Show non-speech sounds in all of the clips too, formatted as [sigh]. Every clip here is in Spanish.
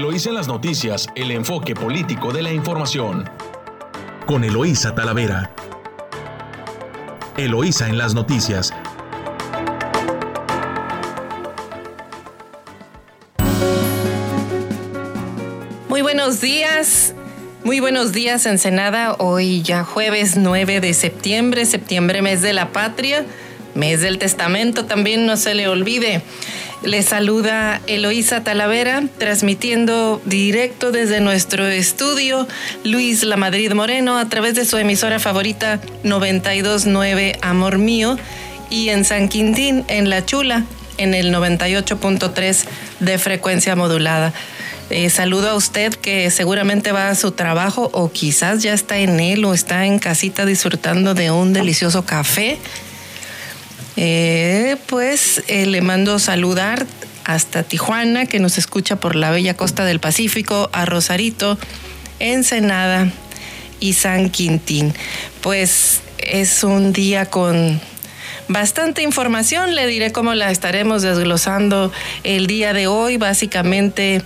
Eloísa en las noticias, el enfoque político de la información. Con Eloísa Talavera. Eloísa en las noticias. Muy buenos días. Muy buenos días, Ensenada. Hoy ya jueves 9 de septiembre, septiembre mes de la patria, mes del testamento, también no se le olvide. Le saluda Eloísa Talavera, transmitiendo directo desde nuestro estudio Luis La Madrid Moreno a través de su emisora favorita 929 Amor Mío y en San Quintín, en La Chula, en el 98.3 de frecuencia modulada. Eh, saludo a usted que seguramente va a su trabajo o quizás ya está en él o está en casita disfrutando de un delicioso café eh, pues eh, le mando saludar hasta Tijuana, que nos escucha por la bella costa del Pacífico, a Rosarito, Ensenada y San Quintín. Pues es un día con bastante información, le diré cómo la estaremos desglosando el día de hoy, básicamente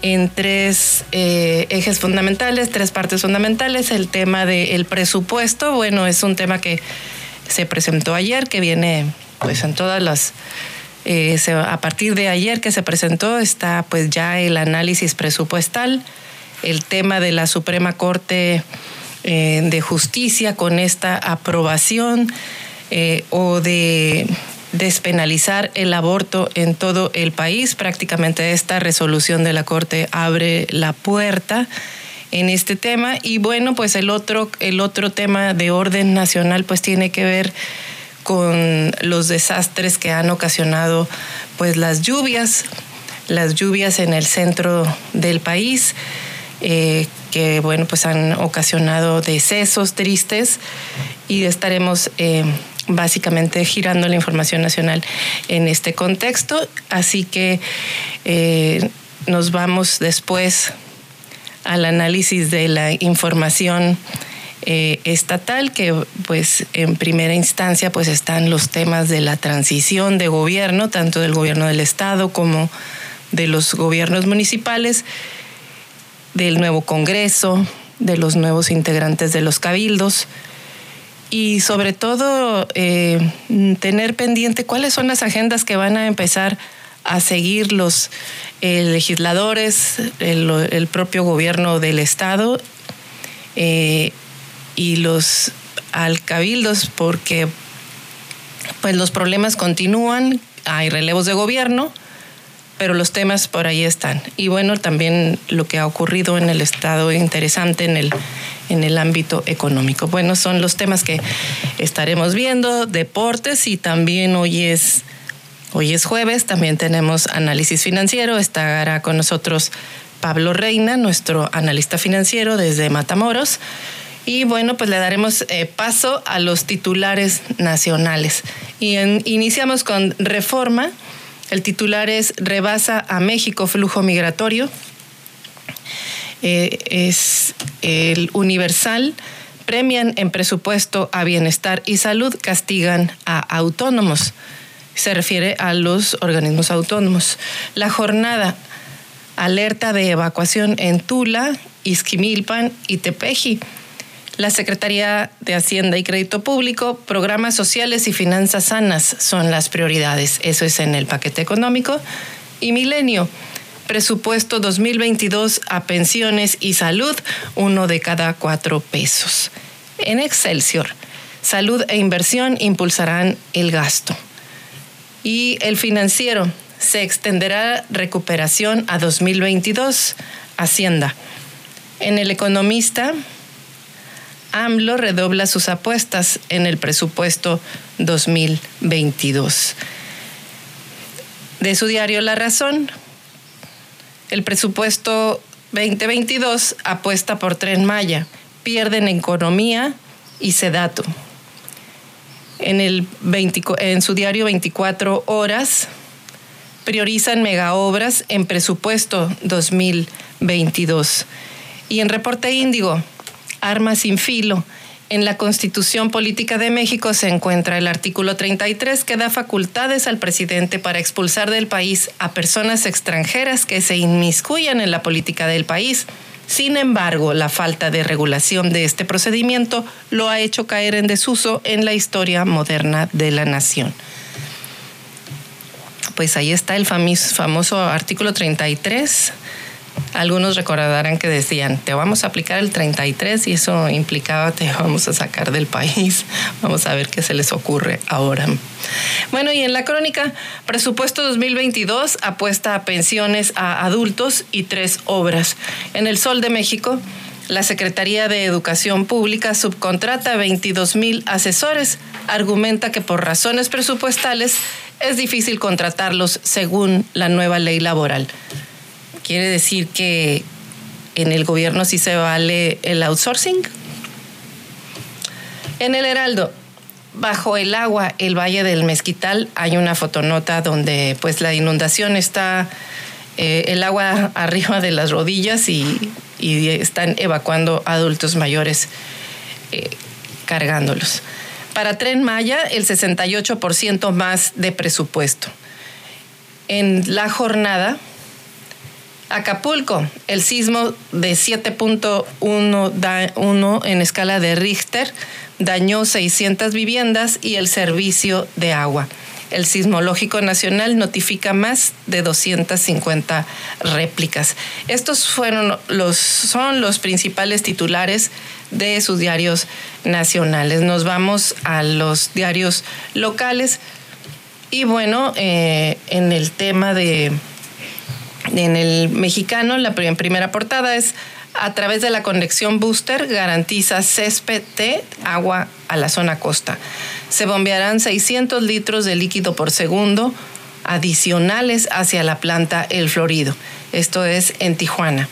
en tres eh, ejes fundamentales, tres partes fundamentales. El tema del presupuesto, bueno, es un tema que se presentó ayer, que viene pues en todas las... Eh, a partir de ayer que se presentó está pues ya el análisis presupuestal, el tema de la Suprema Corte eh, de Justicia con esta aprobación eh, o de despenalizar el aborto en todo el país. Prácticamente esta resolución de la Corte abre la puerta en este tema. Y bueno, pues el otro, el otro tema de orden nacional pues tiene que ver con los desastres que han ocasionado pues las lluvias, las lluvias en el centro del país, eh, que bueno, pues han ocasionado decesos tristes y estaremos eh, básicamente girando la información nacional en este contexto. Así que eh, nos vamos después al análisis de la información eh, estatal, que pues en primera instancia pues están los temas de la transición de gobierno, tanto del gobierno del Estado como de los gobiernos municipales, del nuevo Congreso, de los nuevos integrantes de los cabildos y sobre todo eh, tener pendiente cuáles son las agendas que van a empezar a seguir los eh, legisladores, el, propio gobierno del Estado eh, y los alcabildos, porque pues los problemas continúan, hay relevos de gobierno, pero los temas por ahí están. Y bueno, también lo que ha ocurrido en el Estado interesante en el, en el ámbito económico. Bueno, son los temas que estaremos viendo, deportes y también hoy es Hoy es jueves, también tenemos análisis financiero. Estará con nosotros Pablo Reina, nuestro analista financiero desde Matamoros. Y bueno, pues le daremos eh, paso a los titulares nacionales. Y iniciamos con reforma. El titular es Rebasa a México flujo migratorio. Eh, es el Universal. Premian en presupuesto a bienestar y salud, castigan a autónomos se refiere a los organismos autónomos. La jornada alerta de evacuación en Tula, Izquimilpan y Tepeji. La Secretaría de Hacienda y Crédito Público, programas sociales y finanzas sanas son las prioridades. Eso es en el paquete económico. Y Milenio, presupuesto 2022 a pensiones y salud, uno de cada cuatro pesos. En Excelsior, salud e inversión impulsarán el gasto. Y el financiero se extenderá recuperación a 2022, Hacienda. En el economista, AMLO redobla sus apuestas en el presupuesto 2022. De su diario La Razón, el presupuesto 2022 apuesta por Tren Maya, pierden economía y sedato en, el en su diario 24 horas priorizan megaobras en presupuesto 2022. Y en reporte índigo, armas sin filo En la Constitución Política de México se encuentra el artículo 33 que da facultades al presidente para expulsar del país a personas extranjeras que se inmiscuyan en la política del país. Sin embargo, la falta de regulación de este procedimiento lo ha hecho caer en desuso en la historia moderna de la nación. Pues ahí está el famoso artículo 33 algunos recordarán que decían, te vamos a aplicar el 33 y eso implicaba te vamos a sacar del país. [laughs] Vamos a ver qué se les ocurre ahora. Bueno, y en la crónica, presupuesto 2022 apuesta a pensiones a adultos y tres obras. En el Sol de México, la Secretaría de Educación Pública subcontrata 22 mil asesores. Argumenta que por razones presupuestales es difícil contratarlos según la nueva ley laboral quiere decir que en el gobierno sí se vale el outsourcing. En el Heraldo, bajo el agua, el Valle del Mezquital, hay una fotonota donde pues la inundación está eh, el agua [laughs] arriba de las rodillas y, están evacuando adultos mayores eh, cargándolos. Para Tren Maya, el 68% más de presupuesto. En la jornada, Acapulco, el sismo de 7.1 en escala de Richter dañó 600 viviendas y el servicio de agua. El Sismológico Nacional notifica más de 250 réplicas. Estos fueron los, son los principales titulares de sus diarios nacionales. Nos vamos a los diarios locales. Y bueno, eh, en el tema de en el mexicano, la primera portada es a través de la conexión booster garantiza césped agua a la zona costa. Se bombearán 600 litros de líquido por segundo adicionales hacia la planta El Florido. Esto es en Tijuana.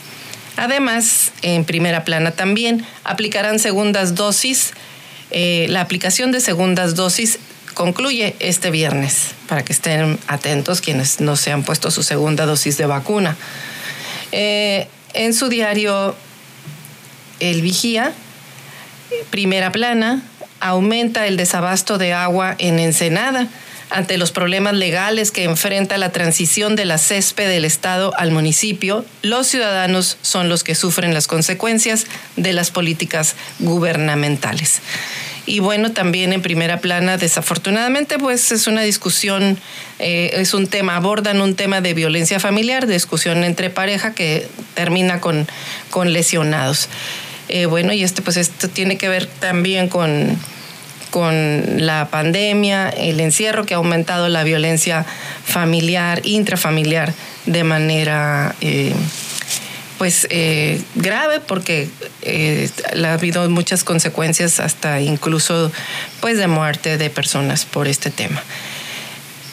Además, en primera plana también aplicarán segundas dosis. Eh, la aplicación de segundas dosis concluye este viernes, para que estén atentos quienes no se han puesto su segunda dosis de vacuna. Eh, en su diario El Vigía, primera plana, aumenta el desabasto de agua en Ensenada ante los problemas legales que enfrenta la transición de la césped del Estado al municipio, los ciudadanos son los que sufren las consecuencias de las políticas gubernamentales. Y bueno, también en primera plana, desafortunadamente, pues es una discusión, eh, es un tema, abordan un tema de violencia familiar, discusión entre pareja que termina con, con lesionados. Eh, bueno, y este, pues esto tiene que ver también con, con la pandemia, el encierro que ha aumentado la violencia familiar, intrafamiliar de manera... Eh, pues eh, grave porque eh, ha habido muchas consecuencias hasta incluso pues de muerte de personas por este tema.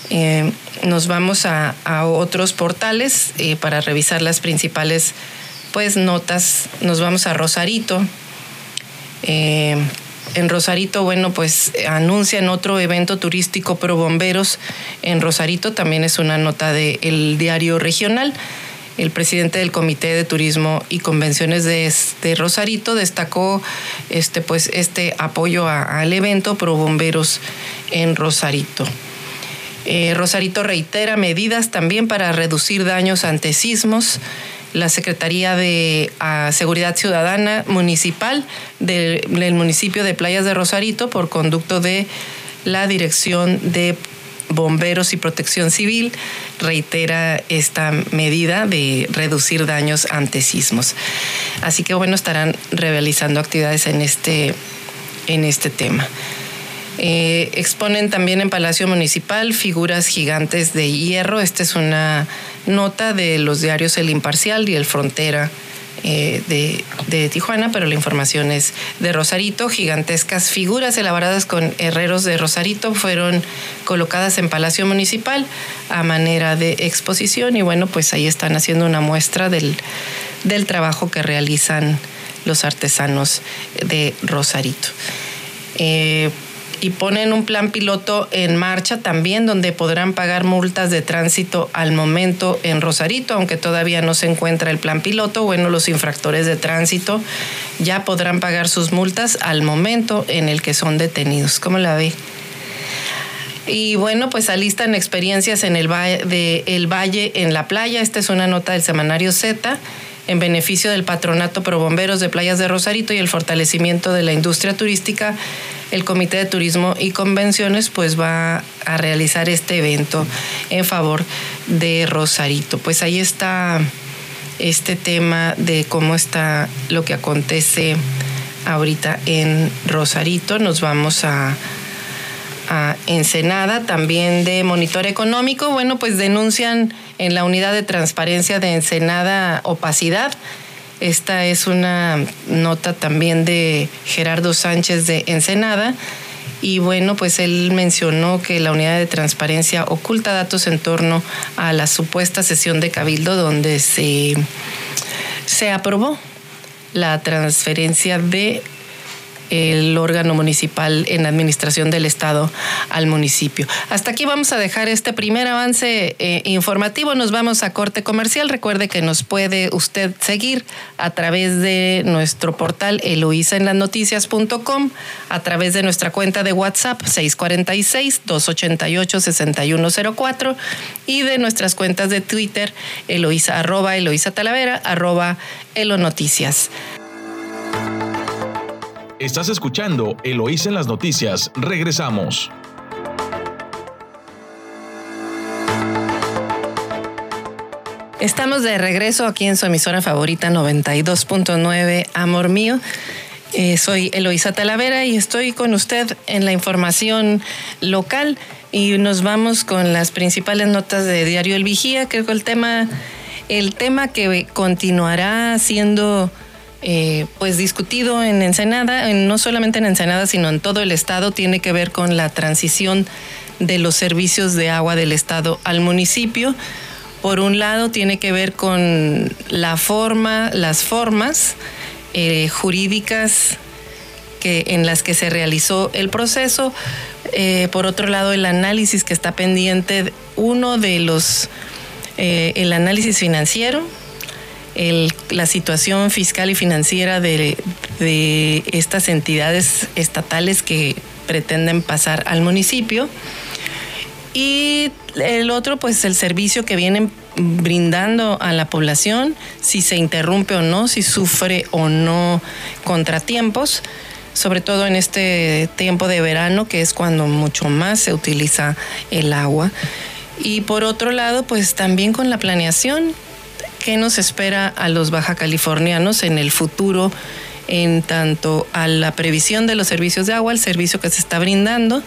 Eh, nos vamos a, otros portales para revisar las principales pues notas. Nos vamos a Rosarito. en Rosarito, bueno, pues anuncian otro evento turístico pro bomberos en Rosarito. También es una nota del diario regional. El presidente del Comité de Turismo y Convenciones de, Rosarito destacó este, pues, este apoyo al evento Pro Bomberos en Rosarito. Eh, Rosarito reitera medidas también para reducir daños ante sismos. La Secretaría de Seguridad Ciudadana Municipal del municipio de Playas de Rosarito, por conducto de la Dirección de Bomberos y Protección Civil reitera esta medida de reducir daños ante sismos. Así que bueno, estarán realizando actividades en este, en este tema. Eh, exponen también en Palacio Municipal figuras gigantes de hierro. Esta es una nota de los diarios El Imparcial y El Frontera eh, de, Tijuana, pero la información es de Rosarito. Gigantescas figuras elaboradas con herreros de Rosarito fueron colocadas en Palacio Municipal a manera de exposición y bueno, pues ahí están haciendo una muestra del, del trabajo que realizan los artesanos de Rosarito. Eh, y ponen un plan piloto en marcha también donde podrán pagar multas de tránsito al momento en Rosarito, aunque todavía no se encuentra el plan piloto. Bueno, los infractores de tránsito ya podrán pagar sus multas al momento en el que son detenidos. ¿Cómo la ve? Y bueno, pues alistan experiencias en el valle, de el valle en la playa. Esta es una nota del semanario Z en beneficio del Patronato Pro Bomberos de Playas de Rosarito y el fortalecimiento de la industria turística. El Comité de Turismo y Convenciones pues va a realizar este evento en favor de Rosarito. Pues ahí está este tema de cómo está lo que acontece ahorita en Rosarito. Nos vamos a a Ensenada, también de Monitor Económico. Bueno, pues denuncian en la unidad de transparencia de Ensenada opacidad. Esta es una nota también de Gerardo Sánchez de Ensenada. Y bueno, pues él mencionó que la unidad de transparencia oculta datos en torno a la supuesta sesión de Cabildo donde se, se aprobó la transferencia de el órgano municipal en administración del Estado al municipio. Hasta aquí vamos a dejar este primer avance eh, informativo. Nos vamos a corte comercial. Recuerde que nos puede usted seguir a través de nuestro portal eloisaenlasnoticias.com, a través de nuestra cuenta de WhatsApp 646-288-6104 y de nuestras cuentas de Twitter Eloisa, arroba Eloisa Talavera, arroba Elonoticias. Estás escuchando Eloís en las noticias. Regresamos. Estamos de regreso aquí en su emisora favorita 92.9, Amor Mío. Eh, soy Eloísa Talavera y estoy con usted en la información local y nos vamos con las principales notas de Diario El Vigía. Creo que el tema, el tema que continuará siendo eh, pues discutido en Ensenada, no solamente en Ensenada, sino en todo el estado, tiene que ver con la transición de los servicios de agua del estado al municipio. Por un lado, tiene que ver con la forma, las formas eh, jurídicas que, en las que se realizó el proceso. Eh, por otro lado, el análisis que está pendiente, uno de los, el análisis financiero, la situación fiscal y financiera de, estas entidades estatales que pretenden pasar al municipio. Y el otro, pues el servicio que vienen brindando a la población, si se interrumpe o no, si sufre o no contratiempos, sobre todo en este tiempo de verano, que es cuando mucho más se utiliza el agua. Y por otro lado, pues también con la planeación, qué nos espera a los baja californianos en el futuro en tanto a la previsión de los servicios de agua, el servicio que se está brindando,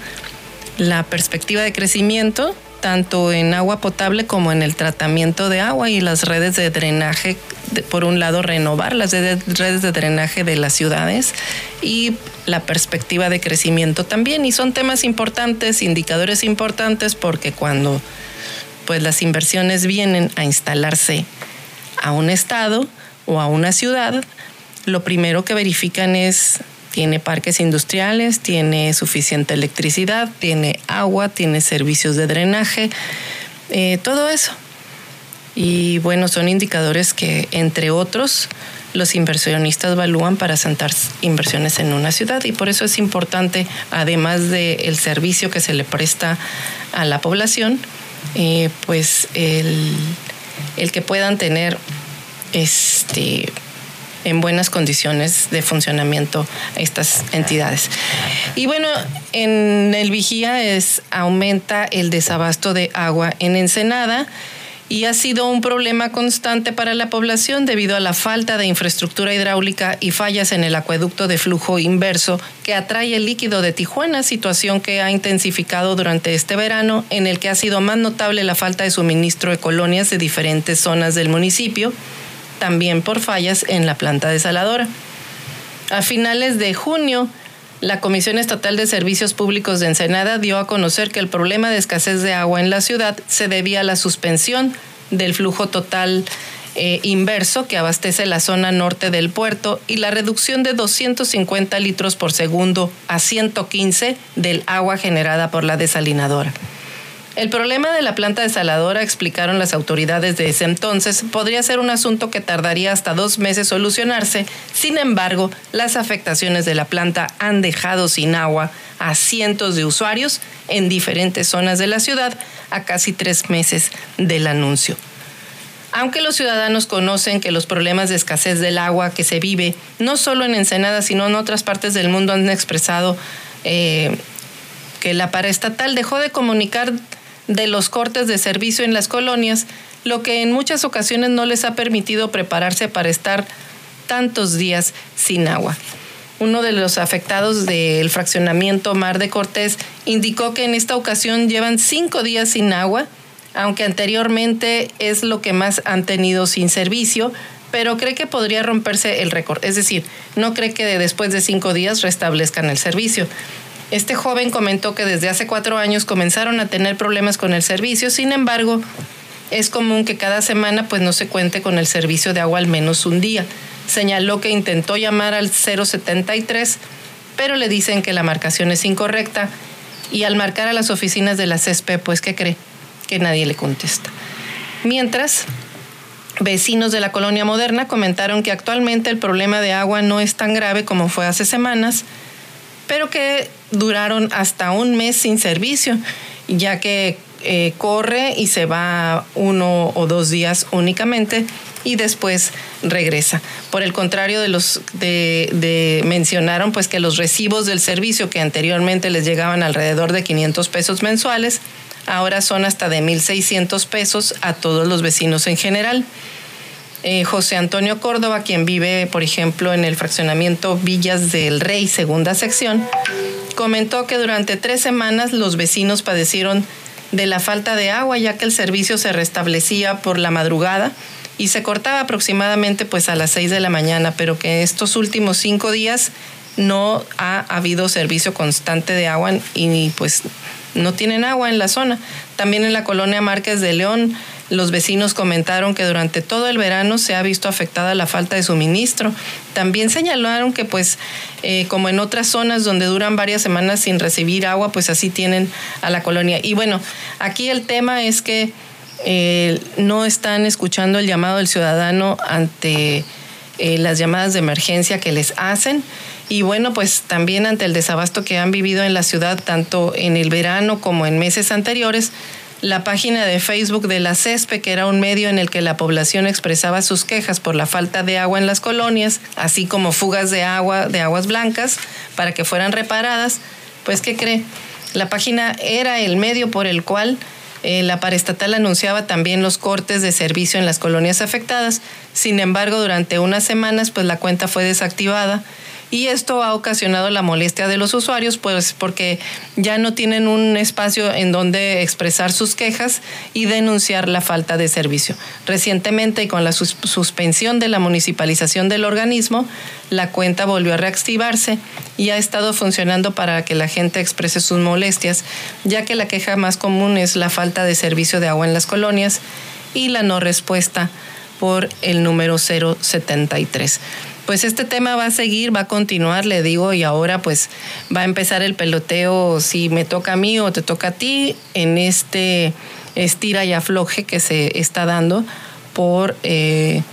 la perspectiva de crecimiento, tanto en agua potable como en el tratamiento de agua y las redes de drenaje, por un lado renovar las redes de drenaje de las ciudades y la perspectiva de crecimiento también. Y son temas importantes, indicadores importantes, porque cuando pues las inversiones vienen a instalarse a un estado o a una ciudad, lo primero que verifican es tiene parques industriales, tiene suficiente electricidad, tiene agua, tiene servicios de drenaje, eh, todo eso. Y bueno, son indicadores que, entre otros, los inversionistas evalúan para sentar inversiones en una ciudad y por eso es importante, además del servicio que se le presta a la población, eh, pues el el que puedan tener este en buenas condiciones de funcionamiento estas entidades. Y bueno, en el vigía es aumenta el desabasto de agua en Ensenada y ha sido un problema constante para la población debido a la falta de infraestructura hidráulica y fallas en el acueducto de flujo inverso que atrae el líquido de Tijuana, situación que ha intensificado durante este verano, en el que ha sido más notable la falta de suministro de colonias de diferentes zonas del municipio, también por fallas en la planta desaladora. A finales de junio, la Comisión Estatal de Servicios Públicos de Ensenada dio a conocer que el problema de escasez de agua en la ciudad se debía a la suspensión del flujo total eh, inverso que abastece la zona norte del puerto y la reducción de 250 litros por segundo a 115 del agua generada por la desalinadora. El problema de la planta desaladora, explicaron las autoridades de ese entonces, podría ser un asunto que tardaría hasta dos meses solucionarse. Sin embargo, las afectaciones de la planta han dejado sin agua a cientos de usuarios en diferentes zonas de la ciudad a casi tres meses del anuncio. Aunque los ciudadanos conocen que los problemas de escasez del agua que se vive, no solo en Ensenada, sino en otras partes del mundo, han expresado eh, que la paraestatal dejó de comunicar de los cortes de servicio en las colonias, lo que en muchas ocasiones no les ha permitido prepararse para estar tantos días sin agua. Uno de los afectados del fraccionamiento Mar de Cortés indicó que en esta ocasión llevan cinco días sin agua, aunque anteriormente es lo que más han tenido sin servicio, pero cree que podría romperse el récord. Es decir, no cree que después de cinco días restablezcan el servicio. Este joven comentó que desde hace cuatro años comenzaron a tener problemas con el servicio, sin embargo, es común que cada semana pues no se cuente con el servicio de agua al menos un día. Señaló que intentó llamar al 073, pero le dicen que la marcación es incorrecta y al marcar a las oficinas de la CESPE, pues ¿qué cree? Que nadie le contesta. Mientras, vecinos de la colonia moderna comentaron que actualmente el problema de agua no es tan grave como fue hace semanas, pero que duraron hasta un mes sin servicio, ya que eh, corre y se va uno o dos días únicamente y después regresa. Por el contrario de los de, mencionaron pues que los recibos del servicio que anteriormente les llegaban alrededor de 500 pesos mensuales, ahora son hasta de 1.600 pesos a todos los vecinos en general. Eh, José Antonio Córdoba, quien vive, por ejemplo, en el fraccionamiento Villas del Rey, segunda sección, comentó que durante tres semanas los vecinos padecieron de la falta de agua, ya que el servicio se restablecía por la madrugada y se cortaba aproximadamente pues a las seis de la mañana, pero que estos últimos cinco días no ha habido servicio constante de agua y pues no tienen agua en la zona. También en la colonia Márquez de León los vecinos comentaron que durante todo el verano se ha visto afectada la falta de suministro. También señalaron que pues eh, como en otras zonas donde duran varias semanas sin recibir agua, pues así tienen a la colonia. Y bueno, aquí el tema es que eh, no están escuchando el llamado del ciudadano ante eh, las llamadas de emergencia que les hacen. Y bueno, pues también ante el desabasto que han vivido en la ciudad, tanto en el verano como en meses anteriores, la página de Facebook de la CESPE, que era un medio en el que la población expresaba sus quejas por la falta de agua en las colonias, así como fugas de agua, de aguas blancas, para que fueran reparadas, pues ¿qué cree? La página era el medio por el cual eh, la paraestatal anunciaba también los cortes de servicio en las colonias afectadas. Sin embargo, durante unas semanas, pues la cuenta fue desactivada y esto ha ocasionado la molestia de los usuarios, pues porque ya no tienen un espacio en donde expresar sus quejas y denunciar la falta de servicio. Recientemente, con la suspensión de la municipalización del organismo, la cuenta volvió a reactivarse y ha estado funcionando para que la gente exprese sus molestias, ya que la queja más común es la falta de servicio de agua en las colonias y la no respuesta por el número 073 pues este tema va a seguir, va a continuar, le digo, y ahora pues va a empezar el peloteo, si me toca a mí o te toca a ti, en este estira y afloje que se está dando por eh,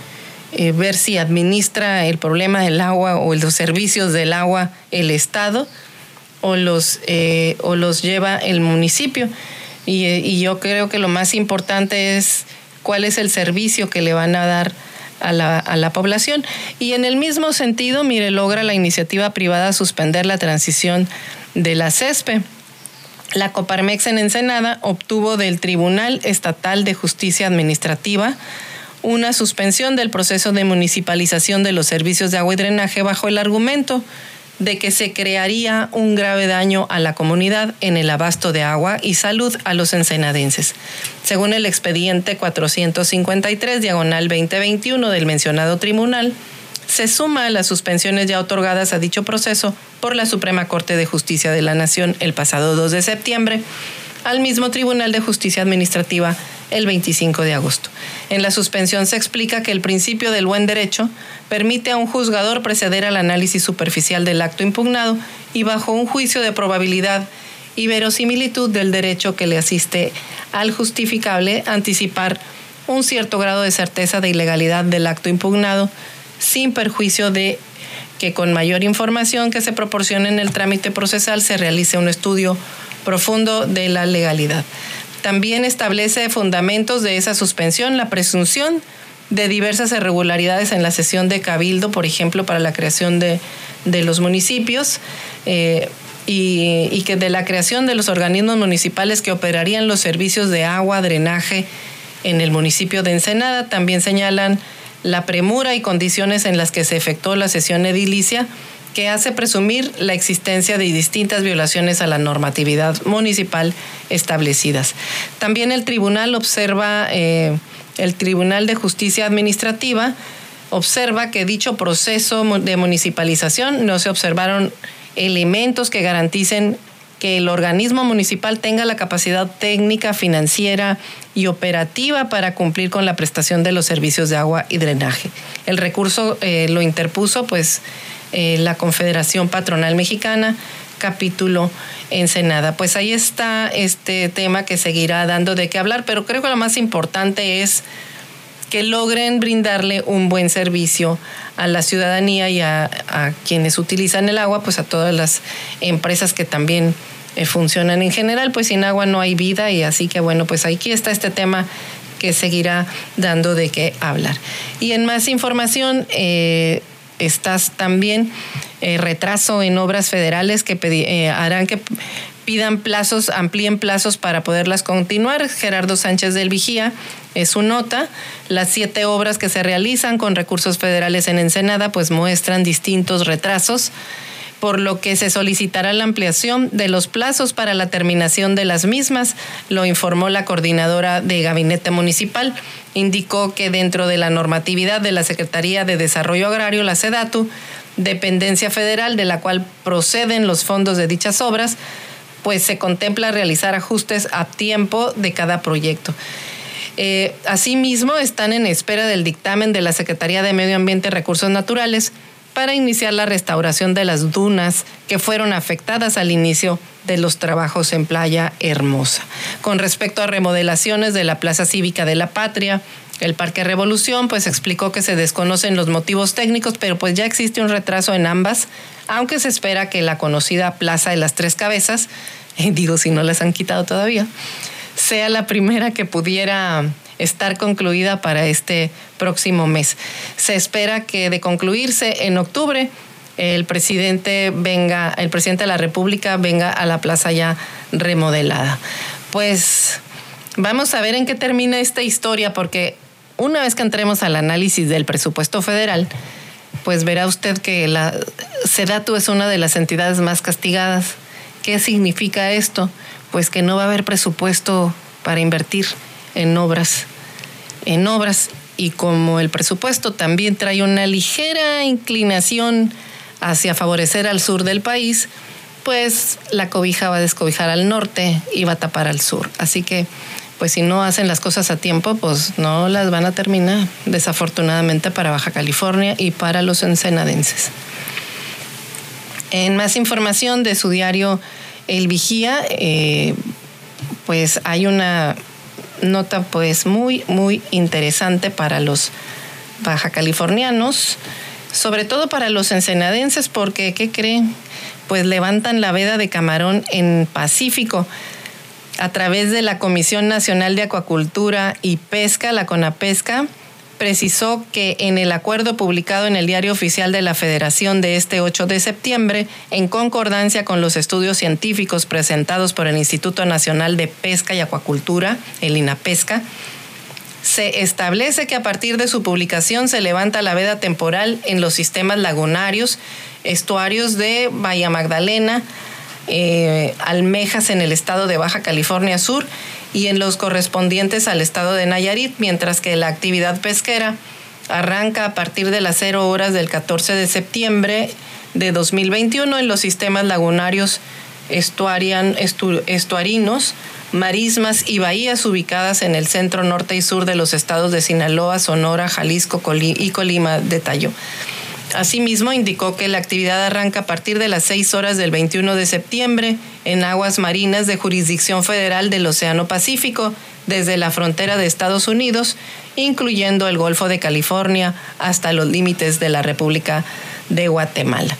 eh, ver si administra el problema del agua o los servicios del agua el Estado o los, eh, o los lleva el municipio. Y, y yo creo que lo más importante es cuál es el servicio que le van a dar a la, a la población. Y en el mismo sentido, mire, logra la iniciativa privada suspender la transición de la CESPE. La Coparmex en Ensenada obtuvo del Tribunal Estatal de Justicia Administrativa una suspensión del proceso de municipalización de los servicios de agua y drenaje bajo el argumento de que se crearía un grave daño a la comunidad en el abasto de agua y salud a los ensenadenses. Según el expediente 453, diagonal 2021 del mencionado tribunal, se suma a las suspensiones ya otorgadas a dicho proceso por la Suprema Corte de Justicia de la Nación el pasado 2 de septiembre al mismo Tribunal de Justicia Administrativa el 25 de agosto. En la suspensión se explica que el principio del buen derecho permite a un juzgador preceder al análisis superficial del acto impugnado y bajo un juicio de probabilidad y verosimilitud del derecho que le asiste al justificable anticipar un cierto grado de certeza de ilegalidad del acto impugnado sin perjuicio de que con mayor información que se proporcione en el trámite procesal se realice un estudio profundo de la legalidad. También establece fundamentos de esa suspensión la presunción de diversas irregularidades en la sesión de cabildo, por ejemplo, para la creación de, los municipios. Eh, y, y, que de la creación de los organismos municipales que operarían los servicios de agua, drenaje en el municipio de Ensenada. También señalan la premura y condiciones en las que se efectuó la sesión edilicia que hace presumir la existencia de distintas violaciones a la normatividad municipal establecidas. También el tribunal observa, eh, el Tribunal de Justicia Administrativa observa que dicho proceso de municipalización no se observaron elementos que garanticen que el organismo municipal tenga la capacidad técnica, financiera y operativa para cumplir con la prestación de los servicios de agua y drenaje. El recurso eh, lo interpuso pues eh, la Confederación Patronal Mexicana, capítulo Ensenada. Pues ahí está este tema que seguirá dando de qué hablar, pero creo que lo más importante es que logren brindarle un buen servicio a la ciudadanía y a, quienes utilizan el agua, pues a todas las empresas que también eh, funcionan en general, pues sin agua no hay vida y así que bueno, pues aquí está este tema que seguirá dando de qué hablar. Y en más información, eh, estás también eh, retraso en obras federales que eh, harán que pidan plazos, amplíen plazos para poderlas continuar. Gerardo Sánchez del Vigía es su nota. Las siete obras que se realizan con recursos federales en Ensenada pues muestran distintos retrasos por lo que se solicitará la ampliación de los plazos para la terminación de las mismas, lo informó la coordinadora de gabinete municipal. Indicó que dentro de la normatividad de la Secretaría de Desarrollo Agrario, la SEDATU, dependencia federal de la cual proceden los fondos de dichas obras, pues se contempla realizar ajustes a tiempo de cada proyecto. Eh, asimismo, están en espera del dictamen de la Secretaría de Medio Ambiente y Recursos Naturales para iniciar la restauración de las dunas que fueron afectadas al inicio de los trabajos en Playa Hermosa. Con respecto a remodelaciones de la Plaza Cívica de la Patria, el Parque Revolución pues explicó que se desconocen los motivos técnicos, pero pues ya existe un retraso en ambas, aunque se espera que la conocida Plaza de las Tres Cabezas, [laughs] digo si no las han quitado todavía, sea la primera que pudiera estar concluida para este próximo mes. Se espera que de concluirse en octubre el presidente venga, el presidente de la República venga a la plaza ya remodelada. Pues vamos a ver en qué termina esta historia, porque una vez que entremos al análisis del presupuesto federal, pues verá usted que la SEDATU es una de las entidades más castigadas. ¿Qué significa esto? Pues que no va a haber presupuesto para invertir en obras, en obras y como el presupuesto también trae una ligera inclinación hacia favorecer al sur del país, pues la cobija va a descobijar al norte y va a tapar al sur. Así que, pues si no hacen las cosas a tiempo, pues no las van a terminar, desafortunadamente para Baja California y para los ensenadenses. En más información de su diario El Vigía, eh, pues hay una nota pues muy, muy interesante para los baja californianos, sobre todo para los ensenadenses, porque, ¿qué creen? Pues levantan la veda de camarón en Pacífico a través de la Comisión Nacional de Acuacultura y Pesca, la CONAPESCA, precisó que en el acuerdo publicado en el Diario Oficial de la Federación de este 8 de septiembre, en concordancia con los estudios científicos presentados por el Instituto Nacional de Pesca y Acuacultura, el INAPESCA, se establece que a partir de su publicación se levanta la veda temporal en los sistemas lagunarios, estuarios de Bahía Magdalena, eh, almejas en el estado de Baja California Sur y en los correspondientes al estado de Nayarit, mientras que la actividad pesquera arranca a partir de las 0 horas del 14 de septiembre de 2021 en los sistemas lagunarios estuarian, estuarinos marismas y bahías ubicadas en el centro norte y sur de los estados de Sinaloa, Sonora, Jalisco y Colima, detalló. Asimismo, indicó que la actividad arranca a partir de las 6 horas del 21 de septiembre en aguas marinas de jurisdicción federal del Océano Pacífico, desde la frontera de Estados Unidos, incluyendo el Golfo de California, hasta los límites de la República de Guatemala.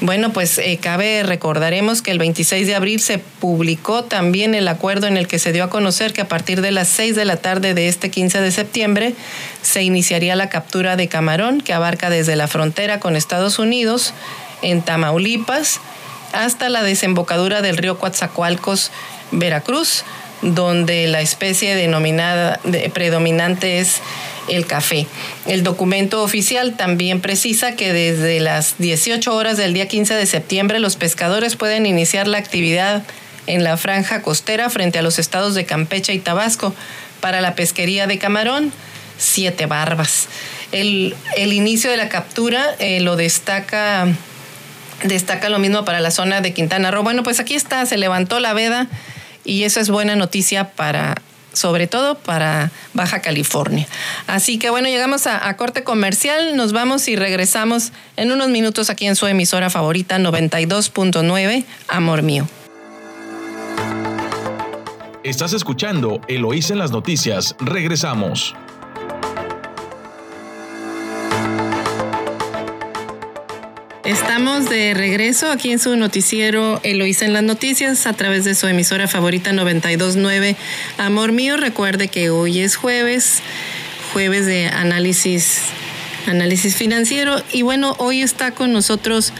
Bueno, pues eh, cabe recordaremos que el 26 de abril se publicó también el acuerdo en el que se dio a conocer que a partir de las 6 de la tarde de este 15 de septiembre se iniciaría la captura de camarón que abarca desde la frontera con Estados Unidos en Tamaulipas hasta la desembocadura del río Coatzacoalcos, Veracruz, donde la especie denominada predominante es el café. El documento oficial también precisa que desde las 18 horas del día 15 de septiembre los pescadores pueden iniciar la actividad en la franja costera frente a los estados de Campeche y Tabasco para la pesquería de camarón, siete barbas. El, inicio de la captura eh, lo destaca, destaca lo mismo para la zona de Quintana Roo. Bueno, pues aquí está, se levantó la veda y eso es buena noticia para sobre todo para Baja California. Así que bueno, llegamos a, corte comercial, nos vamos y regresamos en unos minutos aquí en su emisora favorita 92.9, Amor Mío. Estás escuchando Eloís en las noticias, regresamos. Estamos de regreso aquí en su noticiero Eloísa en las noticias a través de su emisora favorita 929 Amor Mío. Recuerde que hoy es jueves, jueves de análisis, análisis financiero. Y bueno, hoy está con nosotros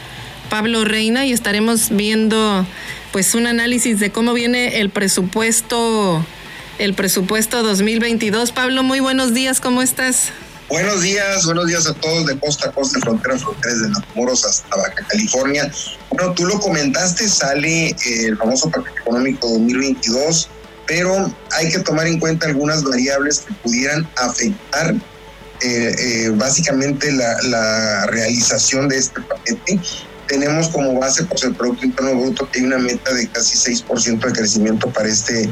Pablo Reina y estaremos viendo pues un análisis de cómo viene el presupuesto, el presupuesto 2022. Pablo, muy buenos días, ¿cómo estás? Buenos días, buenos días a todos de costa a costa, frontera a frontera, desde Matamoros hasta Baja California. Bueno, tú lo comentaste, sale el famoso paquete económico 2022, pero hay que tomar en cuenta algunas variables que pudieran afectar eh, eh, básicamente la, la, realización de este paquete. Tenemos como base pues, el Producto Interno Bruto, que hay una meta de casi 6% de crecimiento para este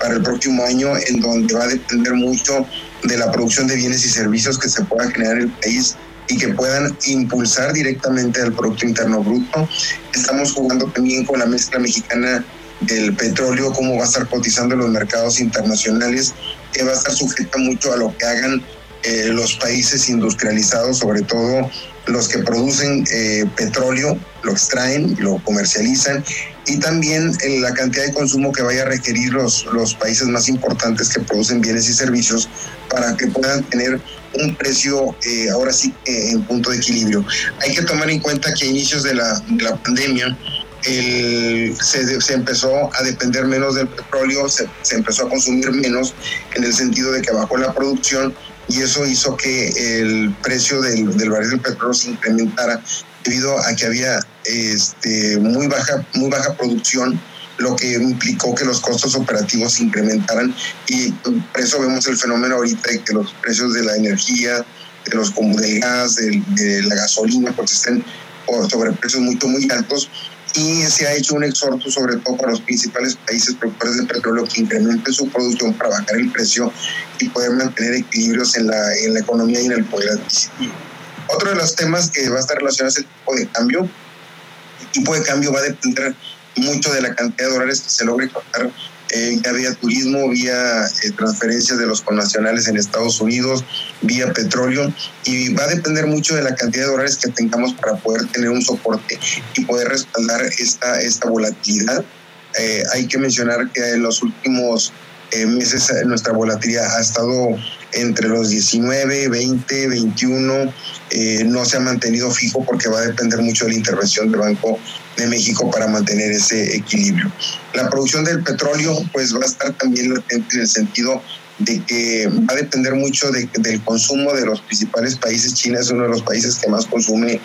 para el próximo año, en donde va a depender mucho de la producción de bienes y servicios que se pueda generar en el país y que puedan impulsar directamente al Producto Interno Bruto. Estamos jugando también con la mezcla mexicana del petróleo, cómo va a estar cotizando en los mercados internacionales, que va a estar sujeta mucho a lo que hagan eh, los países industrializados, sobre todo los que producen eh, petróleo, lo extraen, lo comercializan y también eh, la cantidad de consumo que vaya a requerir los, los países más importantes que producen bienes y servicios para que puedan tener un precio eh, ahora sí en punto de equilibrio. Hay que tomar en cuenta que a inicios de la, pandemia el, se, se, empezó a depender menos del petróleo, se, se, empezó a consumir menos en el sentido de que bajó la producción y eso hizo que el precio del, del barril del petróleo se incrementara debido a que había este, muy, baja, muy baja producción lo que implicó que los costos operativos se incrementaran. Y por eso vemos el fenómeno ahorita de que los precios de la energía, de los del gas, de, de la gasolina, pues estén sobre precios muy, muy altos y se ha hecho un exhorto sobre todo para los principales países productores de petróleo que incrementen su producción para bajar el precio y poder mantener equilibrios en la, en la economía y en el poder adquisitivo. Otro de los temas que va a estar relacionado es el tipo de cambio. El tipo de cambio va a depender mucho de la cantidad de dólares que se logre captar eh, vía turismo, vía eh, transferencias de los connacionales en Estados Unidos, vía petróleo, y va a depender mucho de la cantidad de dólares que tengamos para poder tener un soporte y poder respaldar esta, esta volatilidad. Eh, hay que mencionar que en los últimos meses nuestra volatilidad ha estado entre los 19, 20, 21, no se ha mantenido fijo porque va a depender mucho de la intervención del Banco de México para mantener ese equilibrio. La producción del petróleo pues va a estar también latente en el sentido de que va a depender mucho del consumo de los principales países. China es uno de los países que más consume eh,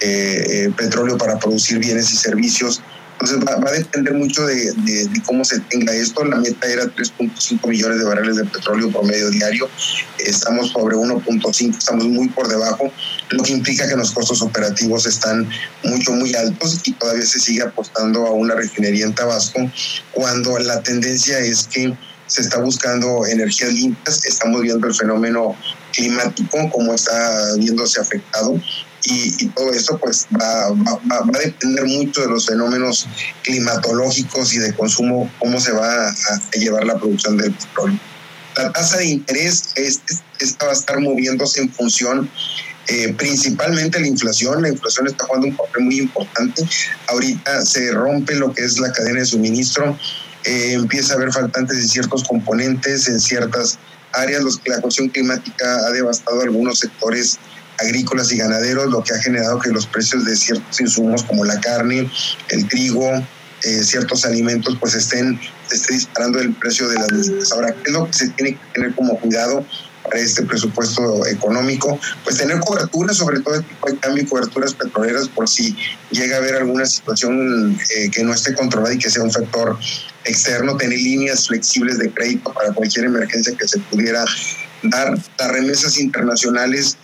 eh, petróleo para producir bienes y servicios Entonces va, a depender mucho de, cómo se tenga esto. La meta era 3.5 millones de barriles de petróleo promedio diario. Estamos sobre 1.5, estamos muy por debajo, lo que implica que los costos operativos están mucho, muy altos y todavía se sigue apostando a una refinería en Tabasco cuando la tendencia es que se está buscando energías limpias, estamos viendo el fenómeno climático, cómo está viéndose afectado y, todo esto pues va, va, a depender mucho de los fenómenos climatológicos y de consumo, cómo se va a, llevar la producción del petróleo. La tasa de interés esta va a estar moviéndose en función eh, principalmente la inflación. La inflación está jugando un papel muy importante. Ahorita se rompe lo que es la cadena de suministro, eh, empieza a haber faltantes de ciertos componentes en ciertas áreas. Los, la cuestión climática ha devastado algunos sectores agrícolas y ganaderos, lo que ha generado que los precios de ciertos insumos como la carne, el trigo, eh, ciertos alimentos, pues estén esté disparando el precio de las Ahora, ¿qué es lo que se tiene que tener como cuidado? para este presupuesto económico, pues tener coberturas, sobre todo este tipo de cambio y coberturas petroleras por si llega a haber alguna situación eh, que no esté controlada y que sea un factor externo, tener líneas flexibles de crédito para cualquier emergencia que se pudiera dar, las remesas internacionales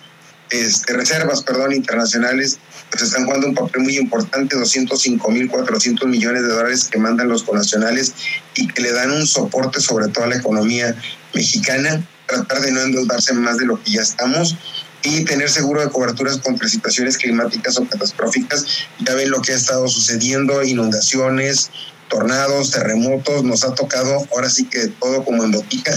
este, reservas, perdón, internacionales, pues están jugando un papel muy importante, 205 mil 400 millones de dólares que mandan los conacionales y que le dan un soporte sobre todo a la economía mexicana, tratar de no endeudarse más de lo que ya estamos y tener seguro de coberturas contra situaciones climáticas o catastróficas. Ya ven lo que ha estado sucediendo, inundaciones, tornados, terremotos, nos ha tocado ahora sí que todo como en botica,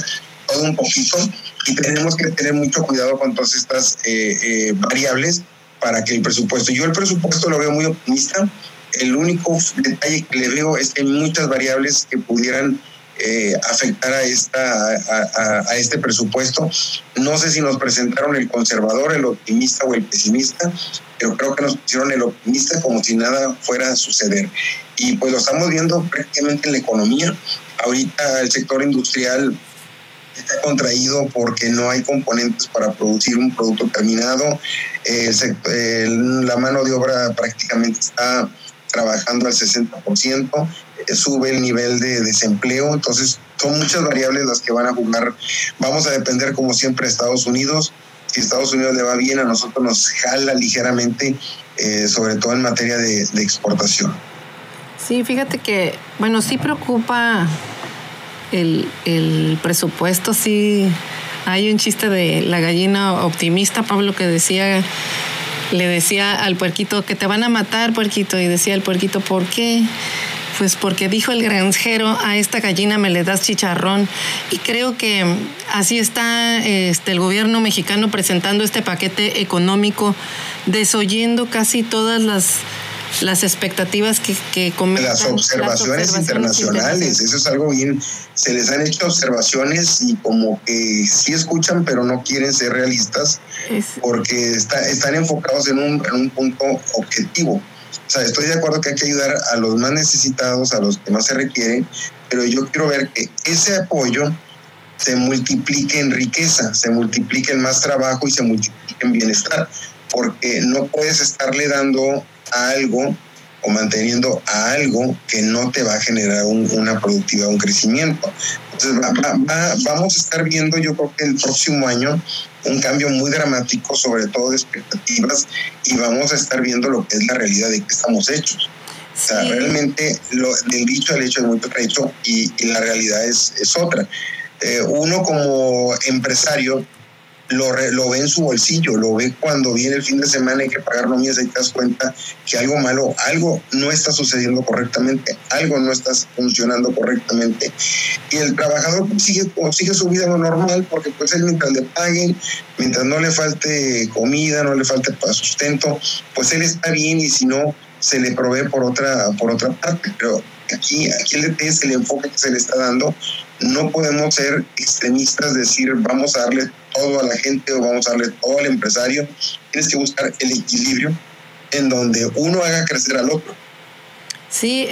todo un poquito y tenemos que tener mucho cuidado con todas estas eh, eh, variables para que el presupuesto, yo el presupuesto lo veo muy optimista, el único detalle que le veo es que hay muchas variables que pudieran eh, afectar a, esta, a, a, este presupuesto. No sé si nos presentaron el conservador, el optimista o el pesimista, pero creo que nos pusieron el optimista como si nada fuera a suceder. Y pues lo estamos viendo prácticamente en la economía. Ahorita el sector industrial está contraído porque no hay componentes para producir un producto terminado. la mano de obra prácticamente está trabajando al 60%, eh, sube el nivel de desempleo, entonces son muchas variables las que van a jugar. Vamos a depender como siempre de Estados Unidos. Si Estados Unidos le va bien, a nosotros nos jala ligeramente, eh, sobre todo en materia de, de exportación. Sí, fíjate que, bueno, sí preocupa el, el presupuesto, sí. Hay un chiste de la gallina optimista, Pablo, que decía, le decía al puerquito que te van a matar, puerquito, y decía el puerquito, ¿por qué? Pues porque dijo el granjero, a esta gallina me le das chicharrón. Y creo que así está este, el gobierno mexicano presentando este paquete económico, desoyendo casi todas las las expectativas que, que Las observaciones, internacionales, eso es algo bien, se les han hecho observaciones y como que sí escuchan pero no quieren ser realistas porque está, están enfocados en un, en un punto objetivo. O sea, estoy de acuerdo que hay que ayudar a los más necesitados, a los que más se requieren, pero yo quiero ver que ese apoyo se multiplique en riqueza, se multiplique en más trabajo y se multiplique en bienestar, porque no puedes estarle dando algo o manteniendo a algo que no te va a generar una productividad, un crecimiento. Entonces vamos a estar viendo, yo creo que el próximo año, un cambio muy dramático, sobre todo de expectativas, y vamos a estar viendo lo que es la realidad de que estamos hechos. O sea, realmente lo, del dicho al hecho es muy trecho y, y la realidad es, es otra. Eh, uno como empresario, lo, lo, ve en su bolsillo, lo ve cuando viene el fin de semana hay que pagar nóminas y te das cuenta que algo malo, algo no está sucediendo correctamente, algo no está funcionando correctamente. Y el trabajador sigue, sigue su vida normal porque pues él mientras le paguen, mientras no le falte comida, no le falte sustento, pues él está bien y si no, se le provee por otra, por otra parte. Pero aquí, aquí es el enfoque que se le está dando. No podemos ser extremistas, decir vamos a darle todo a la gente o vamos a darle todo al empresario. Tienes que buscar el equilibrio en donde uno haga crecer al otro. Sí,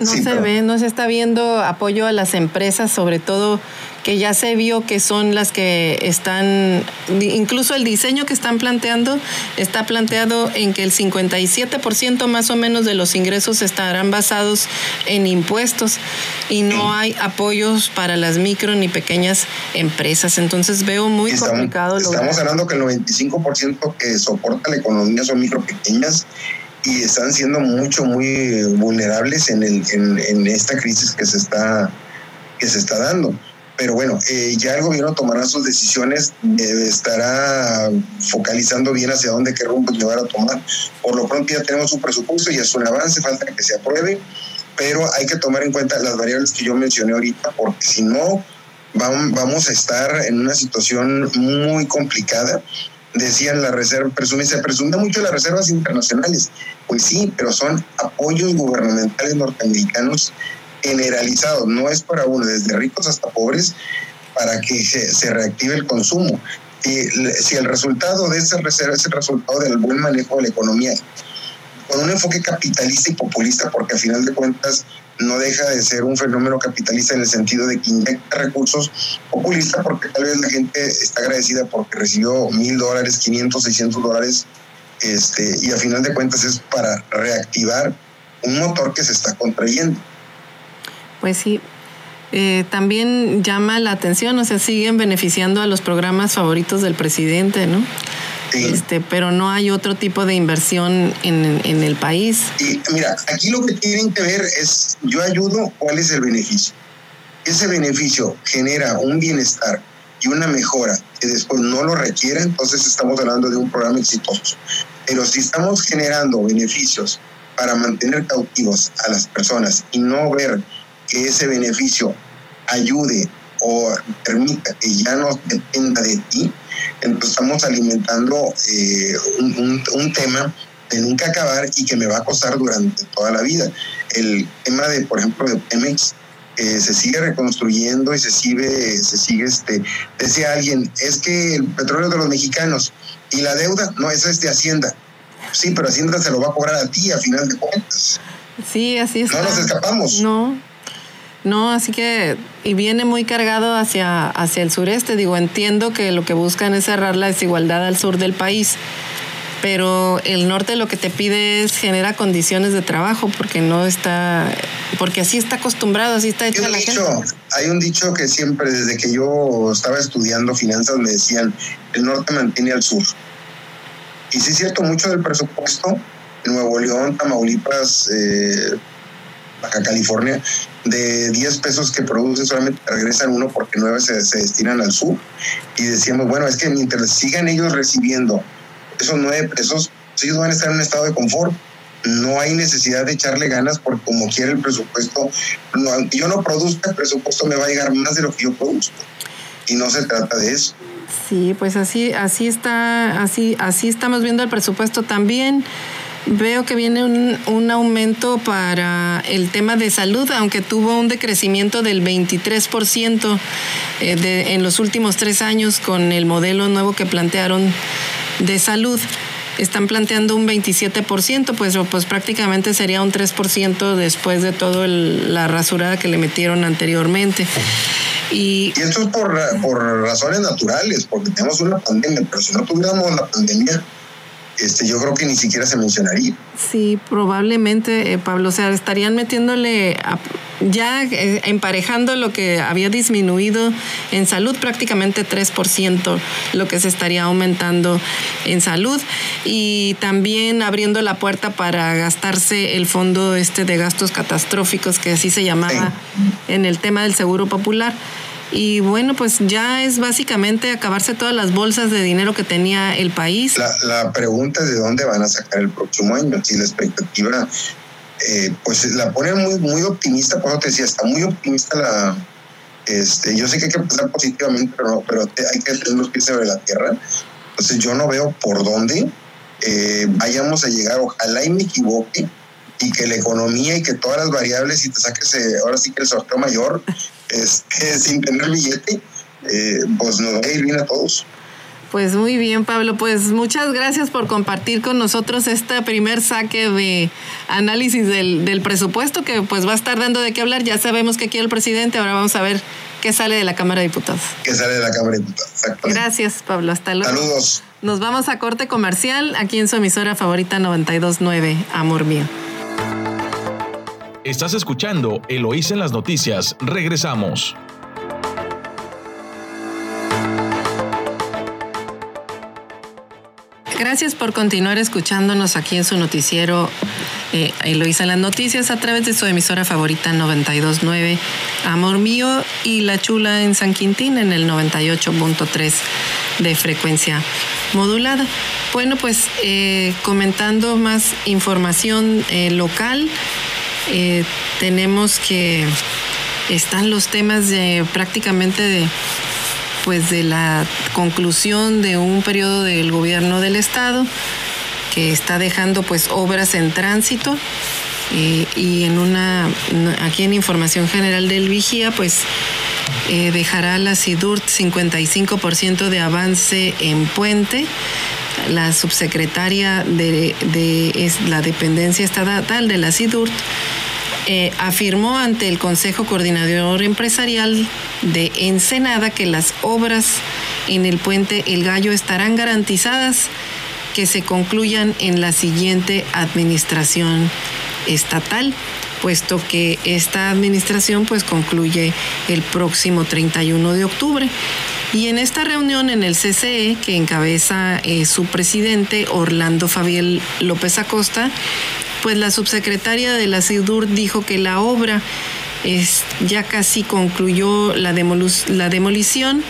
no se ve, no se está viendo apoyo a las empresas, sobre todo que ya se vio que son las que están, incluso el diseño que están planteando está planteado en que el 57% más o menos de los ingresos estarán basados en impuestos y no hay apoyos para las micro ni pequeñas empresas. Entonces veo muy complicado. Estamos hablando que el 95% que soporta la economía son micro pequeñas y están siendo mucho, muy vulnerables en, el, en, esta crisis que se está, que se está dando. Pero bueno, eh, ya el gobierno tomará sus decisiones, eh, estará focalizando bien hacia dónde, qué rumbo llevar a tomar. Por lo pronto ya tenemos un presupuesto y es un avance, falta que se apruebe, pero hay que tomar en cuenta las variables que yo mencioné ahorita, porque si no, vamos a estar en una situación muy complicada decían la reserva, presume, se presume mucho las reservas internacionales. Pues sí, pero son apoyos gubernamentales norteamericanos generalizados, no es para uno, desde ricos hasta pobres, para que se, reactive el consumo. Y si el resultado de esa reserva es el resultado del buen manejo de la economía, con un enfoque capitalista y populista, porque al final de cuentas no deja de ser un fenómeno capitalista en el sentido de que inyecta recursos populista porque tal vez la gente está agradecida porque recibió mil dólares, 500, 600 dólares este, y a final de cuentas es para reactivar un motor que se está contrayendo. Pues sí, eh, también llama la atención, o sea, siguen beneficiando a los programas favoritos del presidente, ¿no? Este, pero no hay otro tipo de inversión en, en, el país. Y mira, aquí lo que tienen que ver es, yo ayudo, ¿cuál es el beneficio? Ese beneficio genera un bienestar y una mejora que después no lo requiere, entonces estamos hablando de un programa exitoso. Pero si estamos generando beneficios para mantener cautivos a las personas y no ver que ese beneficio ayude o permita que ya no dependa de ti, entonces estamos alimentando eh, un, tema de nunca acabar y que me va a costar durante toda la vida. El tema de, por ejemplo, de Pemex, eh, se sigue reconstruyendo y se sigue, se sigue, este, decía alguien, es que el petróleo de los mexicanos y la deuda, no, esa es de Hacienda. Sí, pero Hacienda se lo va a cobrar a ti a final de cuentas. Sí, así es. No nos escapamos. No. No, así que, y viene muy cargado hacia, hacia el sureste. Digo, entiendo que lo que buscan es cerrar la desigualdad al sur del país, pero el norte lo que te pide es genera condiciones de trabajo, porque no está, porque así está acostumbrado, así está hecha la gente. Hay un dicho que siempre, desde que yo estaba estudiando finanzas, me decían, el norte mantiene al sur. Y sí es cierto, mucho del presupuesto, Nuevo León, Tamaulipas, eh, Baja California, de 10 pesos que producen solamente regresan uno porque nueve se, destinan al sur. Y decíamos, bueno, es que mientras sigan ellos recibiendo esos nueve pesos, ellos van a estar en un estado de confort. No hay necesidad de echarle ganas porque como quiere el presupuesto, no, aunque yo no produzca, el presupuesto me va a llegar más de lo que yo produzco. Y no se trata de eso. Sí, pues así, así está, así, así estamos viendo el presupuesto también. Veo que viene un, un, aumento para el tema de salud, aunque tuvo un decrecimiento del 23% eh, de, en los últimos tres años con el modelo nuevo que plantearon de salud. Están planteando un 27%, pues, pues prácticamente sería un 3% después de toda la rasurada que le metieron anteriormente. Y, y, esto es por, por razones naturales, porque tenemos una pandemia, pero si no tuviéramos la pandemia, este, yo creo que ni siquiera se mencionaría. Sí, probablemente, eh, Pablo, o sea, estarían metiéndole, ya eh, emparejando lo que había disminuido en salud, prácticamente 3%, lo que se estaría aumentando en salud, y también abriendo la puerta para gastarse el fondo este de gastos catastróficos, que así se llamaba en el tema del Seguro Popular. Y bueno, pues ya es básicamente acabarse todas las bolsas de dinero que tenía el país. La, pregunta es de dónde van a sacar el próximo año. Si la expectativa, eh, pues la ponen muy, muy optimista, por eso te decía, está muy optimista la... Este, yo sé que hay que pensar positivamente, pero, pero hay que tener los pies sobre la tierra. Entonces yo no veo por dónde eh, vayamos a llegar, ojalá y me equivoque, y que la economía y que todas las variables y te saques eh, ahora sí que el sorteo mayor este, sin tener billete, eh, pues nos va a ir bien a todos. Pues muy bien, Pablo. Pues muchas gracias por compartir con nosotros este primer saque de análisis del, del, presupuesto que pues va a estar dando de qué hablar. Ya sabemos que quiere el presidente, ahora vamos a ver qué sale de la Cámara de Diputados. ¿Qué sale de la Cámara de Diputados? Gracias, Pablo. Hasta luego. Saludos. Nos vamos a corte comercial aquí en su emisora favorita 929, Amor Mío. Estás escuchando Eloísa en las noticias. Regresamos. Gracias por continuar escuchándonos aquí en su noticiero eh, Eloísa en las noticias a través de su emisora favorita 929 Amor Mío y La Chula en San Quintín en el 98.3 de frecuencia modulada. Bueno, pues eh, comentando más información eh, local, eh, tenemos que están los temas de prácticamente de pues de la conclusión de un periodo del gobierno del estado que está dejando pues obras en tránsito y en una aquí en información general del vigía pues eh, dejará la SIDURT 55% de avance en puente. La subsecretaria de, la dependencia estatal de la SIDURT eh, afirmó ante el Consejo Coordinador Empresarial de Ensenada que las obras en el puente El Gallo estarán garantizadas que se concluyan en la siguiente administración estatal puesto que esta administración pues concluye el próximo 31 de octubre. Y en esta reunión en el CCE, que encabeza eh, su presidente Orlando Fabiel López Acosta, pues la subsecretaria de la SIDUR dijo que la obra es, ya casi concluyó la, la demolición,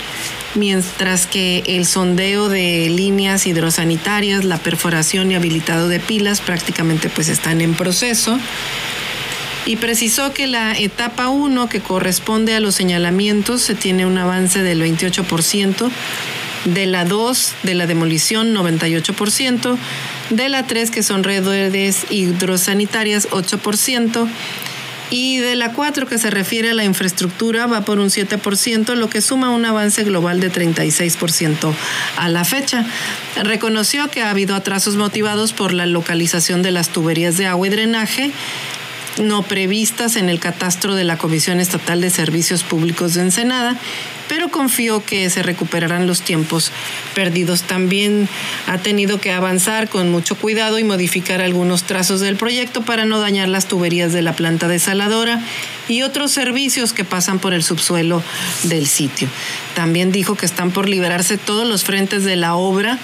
mientras que el sondeo de líneas hidrosanitarias, la perforación y habilitado de pilas prácticamente pues están en proceso. Y precisó que la etapa 1, que corresponde a los señalamientos, se tiene un avance del 28%, de la 2, de la demolición, 98%, de la 3, que son redes hidrosanitarias, 8%, y de la 4 que se refiere a la infraestructura va por un 7%, lo que suma un avance global de 36% a la fecha. Reconoció que ha habido atrasos motivados por la localización de las tuberías de agua y drenaje no previstas en el catastro de la Comisión Estatal de Servicios Públicos de Ensenada, pero confío que se recuperarán los tiempos perdidos. También ha tenido que avanzar con mucho cuidado y modificar algunos trazos del proyecto para no dañar las tuberías de la planta desaladora y otros servicios que pasan por el subsuelo del sitio. También dijo que están por liberarse todos los frentes de la obra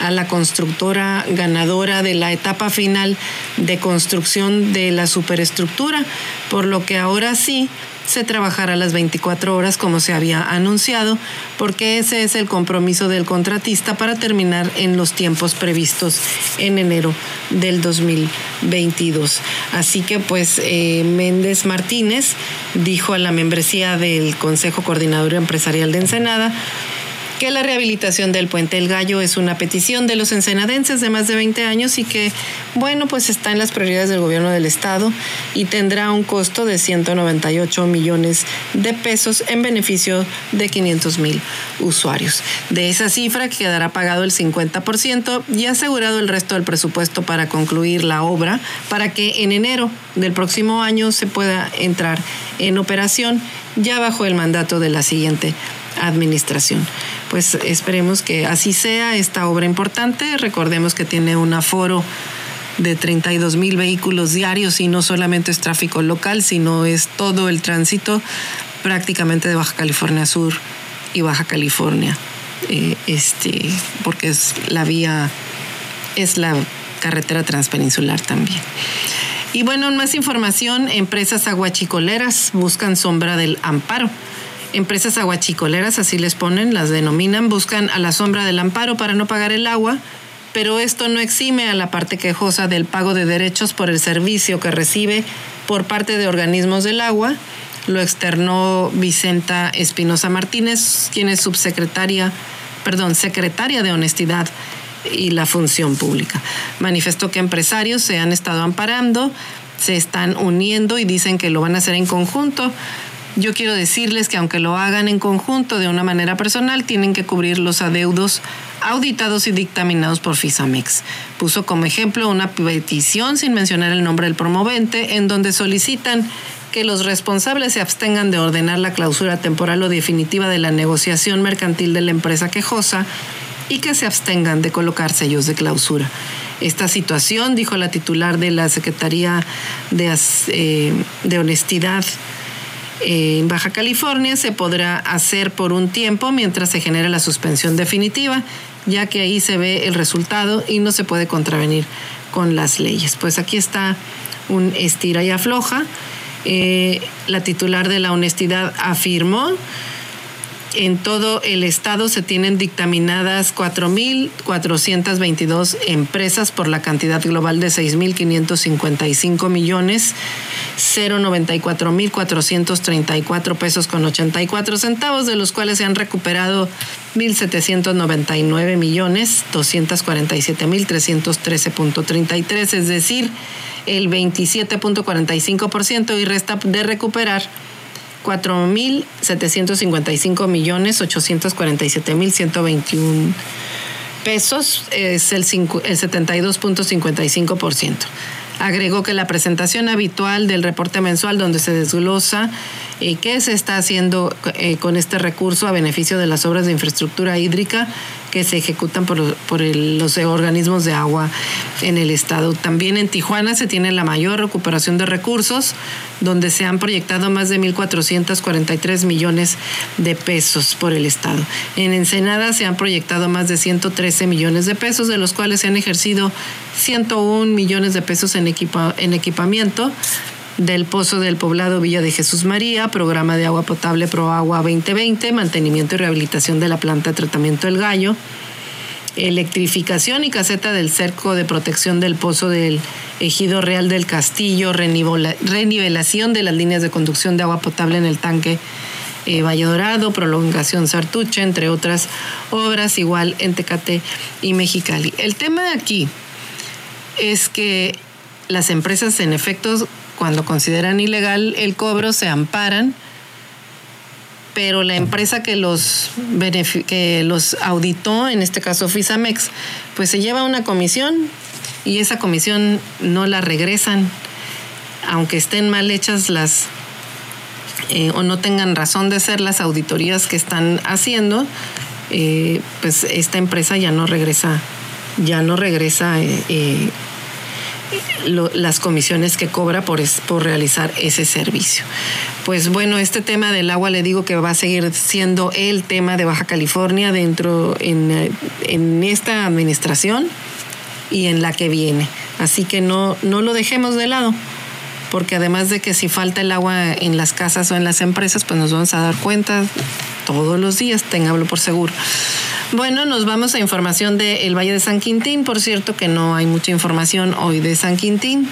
a la constructora ganadora de la etapa final de construcción de la superestructura, por lo que ahora sí se trabajará las 24 horas como se había anunciado, porque ese es el compromiso del contratista para terminar en los tiempos previstos en enero del 2022. Así que pues eh, Méndez Martínez dijo a la membresía del Consejo Coordinador Empresarial de Ensenada, que la rehabilitación del Puente El Gallo es una petición de los ensenadenses de más de 20 años y que, bueno, pues está en las prioridades del gobierno del Estado y tendrá un costo de 198 millones de pesos en beneficio de 500 mil usuarios. De esa cifra quedará pagado el 50% y asegurado el resto del presupuesto para concluir la obra para que en enero del próximo año se pueda entrar en operación ya bajo el mandato de la siguiente administración. Pues esperemos que así sea esta obra importante. Recordemos que tiene un aforo de 32 mil vehículos diarios y no solamente es tráfico local, sino es todo el tránsito prácticamente de Baja California Sur y Baja California, eh, este, porque es la vía, es la carretera transpeninsular también. Y bueno, más información, empresas aguachicoleras buscan sombra del amparo. Empresas aguachicoleras, así les ponen, las denominan, buscan a la sombra del amparo para no pagar el agua, pero esto no exime a la parte quejosa del pago de derechos por el servicio que recibe por parte de organismos del agua. Lo externó Vicenta Espinosa Martínez, quien es subsecretaria, perdón, secretaria de Honestidad y la Función Pública. Manifestó que empresarios se han estado amparando, se están uniendo y dicen que lo van a hacer en conjunto Yo quiero decirles que aunque lo hagan en conjunto de una manera personal, tienen que cubrir los adeudos auditados y dictaminados por FISAMEX. Puso como ejemplo una petición sin mencionar el nombre del promovente en donde solicitan que los responsables se abstengan de ordenar la clausura temporal o definitiva de la negociación mercantil de la empresa quejosa y que se abstengan de colocar sellos de clausura. Esta situación, dijo la titular de la Secretaría de, eh, de Honestidad en Baja California, se podrá hacer por un tiempo mientras se genera la suspensión definitiva, ya que ahí se ve el resultado y no se puede contravenir con las leyes. Pues aquí está un estira y afloja. Eh, la titular de la honestidad afirmó en todo el estado se tienen dictaminadas 4.422 empresas por la cantidad global de 6.555 millones, 094.434 pesos con 84 centavos, de los cuales se han recuperado 1.799 millones, 247.313.33, es decir, el 27.45% y resta de recuperar 4.755 millones 847 mil 121 pesos, es el, el 72.55%. Agregó que la presentación habitual del reporte mensual donde se desglosa eh, qué se está haciendo eh, con este recurso a beneficio de las obras de infraestructura hídrica que se ejecutan por, los organismos de agua en el estado. También en Tijuana se tiene la mayor recuperación de recursos, donde se han proyectado más de 1.443 millones de pesos por el estado. En Ensenada se han proyectado más de 113 millones de pesos, de los cuales se han ejercido 101 millones de pesos en, en equipamiento del Pozo del Poblado Villa de Jesús María, programa de agua potable Pro Agua 2020, mantenimiento y rehabilitación de la planta de tratamiento del Gallo, electrificación y caseta del cerco de protección del Pozo del Ejido Real del Castillo, renivelación de las líneas de conducción de agua potable en el tanque eh, Valle Dorado, prolongación Sartuche, entre otras obras, igual en Tecate y Mexicali. El tema aquí es que las empresas en efecto cuando consideran ilegal el cobro se amparan, pero la empresa que los, que los auditó, en este caso Fisamex, pues se lleva una comisión y esa comisión no la regresan, aunque estén mal hechas las eh, o no tengan razón de ser las auditorías que están haciendo, eh, pues esta empresa ya no regresa, ya no regresa eh, las comisiones que cobra por, por realizar ese servicio. Pues bueno, este tema del agua le digo que va a seguir siendo el tema de Baja California dentro en, en esta administración y en la que viene. Así que no, no lo dejemos de lado porque además de que si falta el agua en las casas o en las empresas, pues nos vamos a dar cuenta todos los días, tengámoslo por seguro. Bueno, nos vamos a información del Valle de San Quintín. Por cierto que no hay mucha información hoy de San Quintín.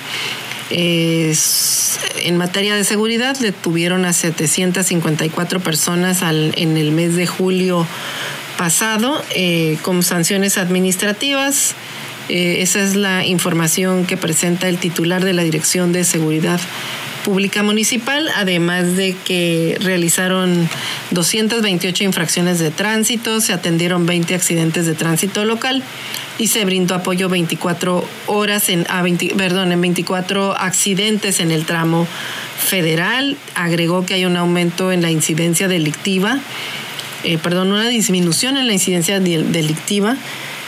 en materia de seguridad, detuvieron a 754 personas en el mes de julio pasado eh, con sanciones administrativas. Eh, esa es la información que presenta el titular de la Dirección de Seguridad Pública Municipal, además de que realizaron 228 infracciones de tránsito, se atendieron 20 accidentes de tránsito local y se brindó apoyo 24 horas en, a perdón, en 24 accidentes en el tramo federal. Agregó que hay un aumento en la incidencia delictiva, eh, perdón, una disminución en la incidencia delictiva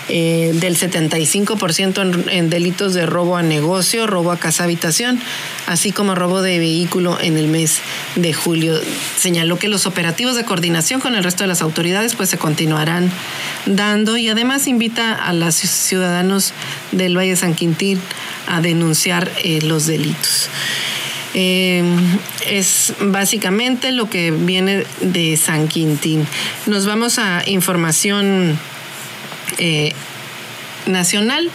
eh, del 75% en, delitos de robo a negocio, robo a casa habitación, así como robo de vehículo en el mes de julio. Señaló que los operativos de coordinación con el resto de las autoridades pues se continuarán dando y además invita a los ciudadanos del Valle de San Quintín a denunciar eh, los delitos. Eh, es básicamente lo que viene de San Quintín. Nos vamos a información eh, nacional.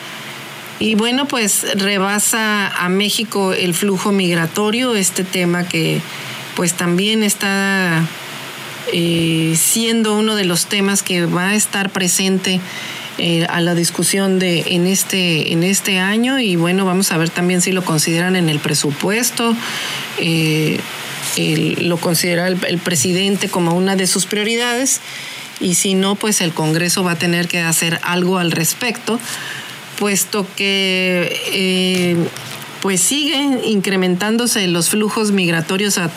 Y bueno, pues rebasa a México el flujo migratorio, este tema que pues también está eh, siendo uno de los temas que va a estar presente eh, a la discusión de en este en este año y bueno vamos a ver también si lo consideran en el presupuesto lo considera el, presidente como una de sus prioridades y si no, pues el Congreso va a tener que hacer algo al respecto, puesto que eh, pues siguen incrementándose los flujos migratorios a,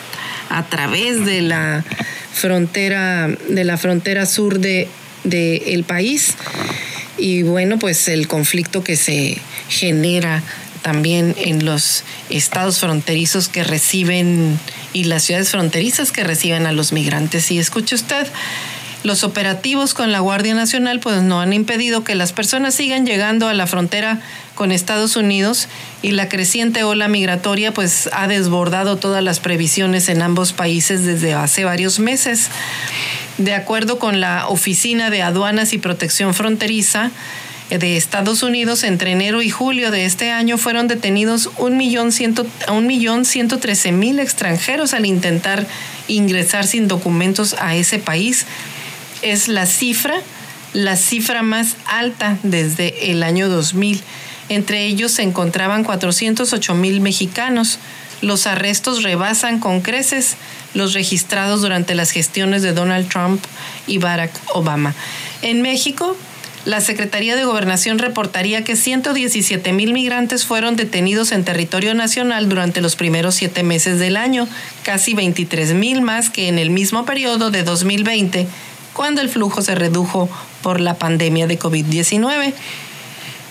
a través de la frontera, de la frontera sur de, el país. Y bueno, pues el conflicto que se genera también en los estados fronterizos que reciben y las ciudades fronterizas que reciben a los migrantes. Y escuche usted, los operativos con la Guardia Nacional pues no han impedido que las personas sigan llegando a la frontera con Estados Unidos y la creciente ola migratoria pues ha desbordado todas las previsiones en ambos países desde hace varios meses. De acuerdo con la Oficina de Aduanas y Protección Fronteriza, de Estados Unidos entre enero y julio de este año fueron detenidos un millón ciento, un millón ciento trece mil extranjeros al intentar ingresar sin documentos a ese país es la cifra, la cifra más alta desde el año 2000. Entre ellos se encontraban 408 mil mexicanos. Los arrestos rebasan con creces los registrados durante las gestiones de Donald Trump y Barack Obama. En México, la Secretaría de Gobernación reportaría que 117 mil migrantes fueron detenidos en territorio nacional durante los primeros siete meses del año, casi 23 mil más que en el mismo periodo de 2020 cuando el flujo se redujo por la pandemia de COVID-19.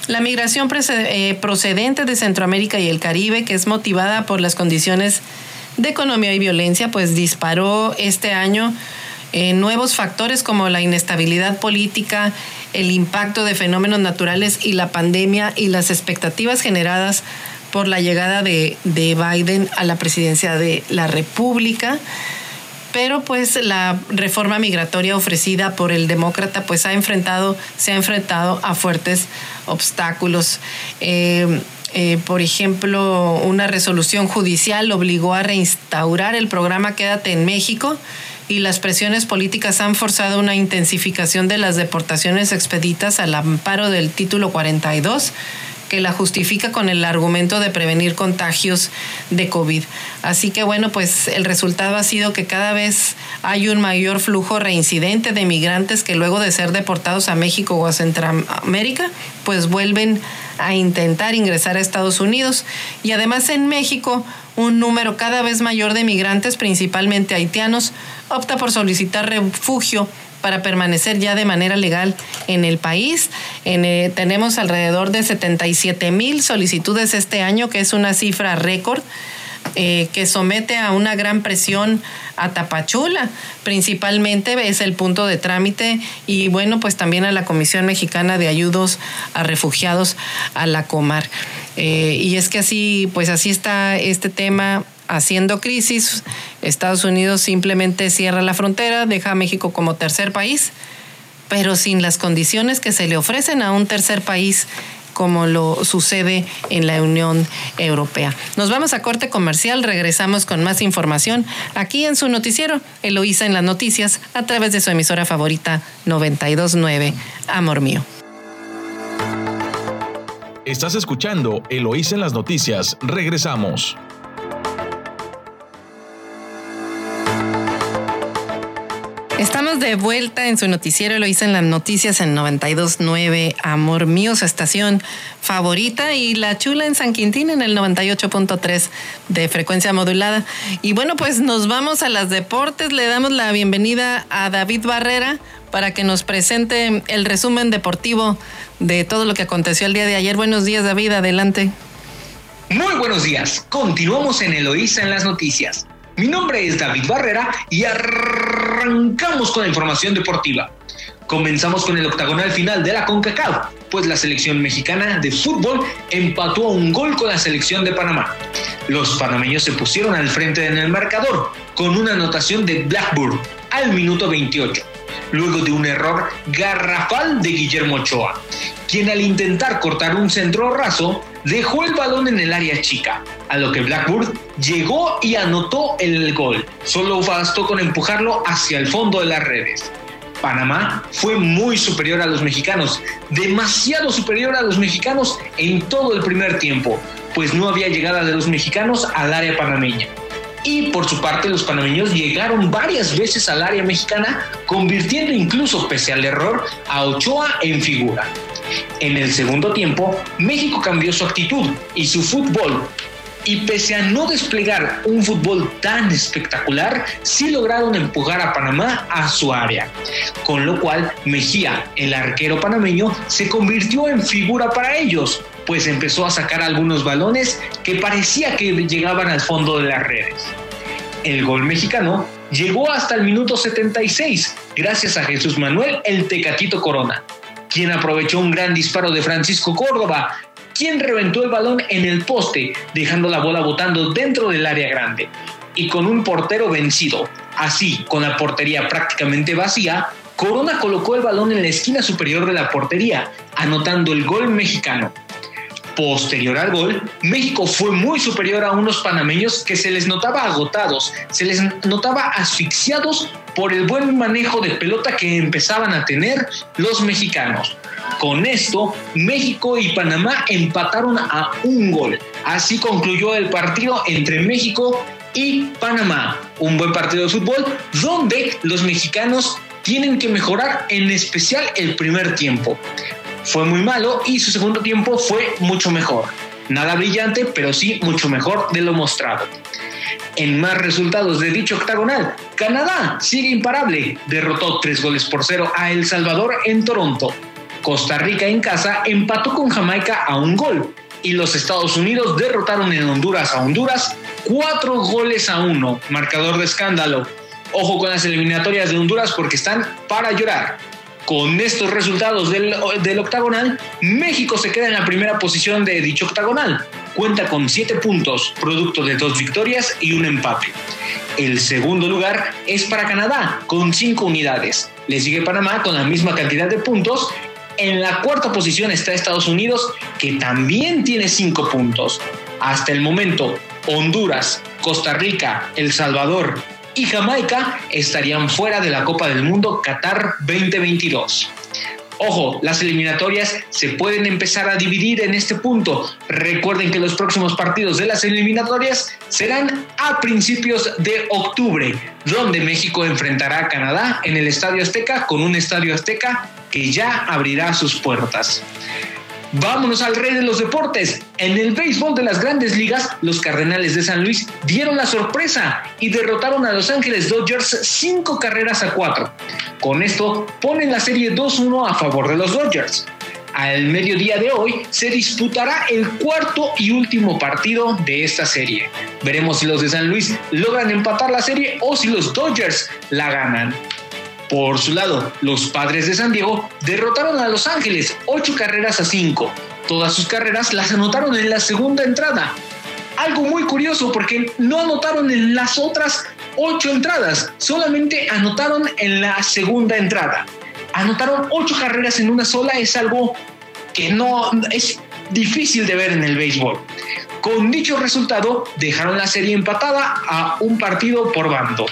La migración eh, procedente de Centroamérica y el Caribe, que es motivada por las condiciones de economía y violencia, pues disparó este año nuevos factores como la inestabilidad política, el impacto de fenómenos naturales y la pandemia y las expectativas generadas por la llegada de, de Biden a la presidencia de la República pero pues la reforma migratoria ofrecida por el demócrata pues ha enfrentado, se ha enfrentado a fuertes obstáculos. Eh, eh, por ejemplo, una resolución judicial obligó a reinstaurar el programa Quédate en México y las presiones políticas han forzado una intensificación de las deportaciones expeditas al amparo del título 42 que la justifica con el argumento de prevenir contagios de COVID. Así que bueno, pues el resultado ha sido que cada vez hay un mayor flujo reincidente de migrantes que luego de ser deportados a México o a Centroamérica, pues vuelven a intentar ingresar a Estados Unidos. Y además en México, un número cada vez mayor de migrantes, principalmente haitianos, opta por solicitar refugio para permanecer ya de manera legal en el país. Eh, tenemos alrededor de 77 mil solicitudes este año, que es una cifra récord. Eh, que somete a una gran presión a Tapachula, principalmente es el punto de trámite y bueno, pues también a la Comisión Mexicana de Ayudos a Refugiados, a la Comar. Eh, y es que así, pues así está este tema haciendo crisis, Estados Unidos simplemente cierra la frontera, deja a México como tercer país, pero sin las condiciones que se le ofrecen a un tercer país como lo sucede en la Unión Europea. Nos vamos a corte comercial, regresamos con más información aquí en su noticiero, Eloísa en las noticias, a través de su emisora favorita 929, Amor Mío. Estás escuchando Eloísa en las noticias, regresamos. Estamos de vuelta en su noticiero, lo en las noticias en 92.9, Amor Mío, su estación favorita, y La Chula en San Quintín en el 98.3 de frecuencia modulada. Y bueno, pues nos vamos a las deportes, le damos la bienvenida a David Barrera para que nos presente el resumen deportivo de todo lo que aconteció el día de ayer. Buenos días, David, adelante. Muy buenos días. Continuamos en Eloísa en las noticias. Mi nombre es David Barrera y arrancamos con la información deportiva. Comenzamos con el octagonal final de la CONCACAF, pues la selección mexicana de fútbol empató a un gol con la selección de Panamá. Los panameños se pusieron al frente en el marcador con una anotación de Blackburn al minuto 28, luego de un error garrafal de Guillermo Ochoa, quien al intentar cortar un centro raso dejó el balón en el área chica, a lo que Blackburn llegó y anotó el gol. Solo bastó con empujarlo hacia el fondo de las redes. Panamá fue muy superior a los mexicanos, demasiado superior a los mexicanos en todo el primer tiempo, pues no había llegada de los mexicanos al área panameña. Y por su parte, los panameños llegaron varias veces al área mexicana, convirtiendo incluso, pese al error, a Ochoa en figura. En el segundo tiempo, México cambió su actitud y su fútbol. Y pese a no desplegar un fútbol tan espectacular, sí lograron empujar a Panamá a su área. Con lo cual, Mejía, el arquero panameño, se convirtió en figura para ellos, pues empezó a sacar algunos balones que parecía que llegaban al fondo de las redes. El gol mexicano llegó hasta el minuto 76, gracias a Jesús Manuel el Tecatito Corona, quien aprovechó un gran disparo de Francisco Córdoba, quien reventó el balón en el poste, dejando la bola botando dentro del área grande. Y con un portero vencido, así con la portería prácticamente vacía, Corona colocó el balón en la esquina superior de la portería, anotando el gol mexicano. Posterior al gol, México fue muy superior a unos panameños que se les notaba agotados, se les notaba asfixiados por el buen manejo de pelota que empezaban a tener los mexicanos. Con esto, México y Panamá empataron a un gol. Así concluyó el partido entre México y Panamá. Un buen partido de fútbol donde los mexicanos tienen que mejorar en especial el primer tiempo fue muy malo y su segundo tiempo fue mucho mejor. Nada brillante, pero sí mucho mejor de lo mostrado. En más resultados de dicho octagonal, Canadá sigue imparable, derrotó tres goles por cero a El Salvador en Toronto. Costa Rica en casa empató con Jamaica a un gol y los Estados Unidos derrotaron en Honduras a Honduras cuatro goles a uno, marcador de escándalo. Ojo con las eliminatorias de Honduras porque están para llorar. Con estos resultados del, octagonal, México se queda en la primera posición de dicho octagonal. Cuenta con siete puntos, producto de dos victorias y un empate. El segundo lugar es para Canadá, con cinco unidades. Le sigue Panamá con la misma cantidad de puntos. En la cuarta posición está Estados Unidos, que también tiene cinco puntos. Hasta el momento, Honduras, Costa Rica, El Salvador, y Jamaica estarían fuera de la Copa del Mundo Qatar 2022. Ojo, las eliminatorias se pueden empezar a dividir en este punto. Recuerden que los próximos partidos de las eliminatorias serán a principios de octubre, donde México enfrentará a Canadá en el Estadio Azteca con un Estadio Azteca que ya abrirá sus puertas. Vámonos al rey de los deportes. En el béisbol de las grandes ligas, los Cardenales de San Luis dieron la sorpresa y derrotaron a Los Ángeles Dodgers cinco carreras a cuatro. Con esto ponen la serie 2-1 a favor de los Dodgers. Al mediodía de hoy se disputará el cuarto y último partido de esta serie. Veremos si los de San Luis logran empatar la serie o si los Dodgers la ganan. Por su lado, los padres de San Diego derrotaron a Los Ángeles ocho carreras a cinco. Todas sus carreras las anotaron en la segunda entrada. Algo muy curioso porque no anotaron en las otras ocho entradas, solamente anotaron en la segunda entrada. Anotaron ocho carreras en una sola, es algo que no es difícil de ver en el béisbol. Con dicho resultado, dejaron la serie empatada a un partido por bando.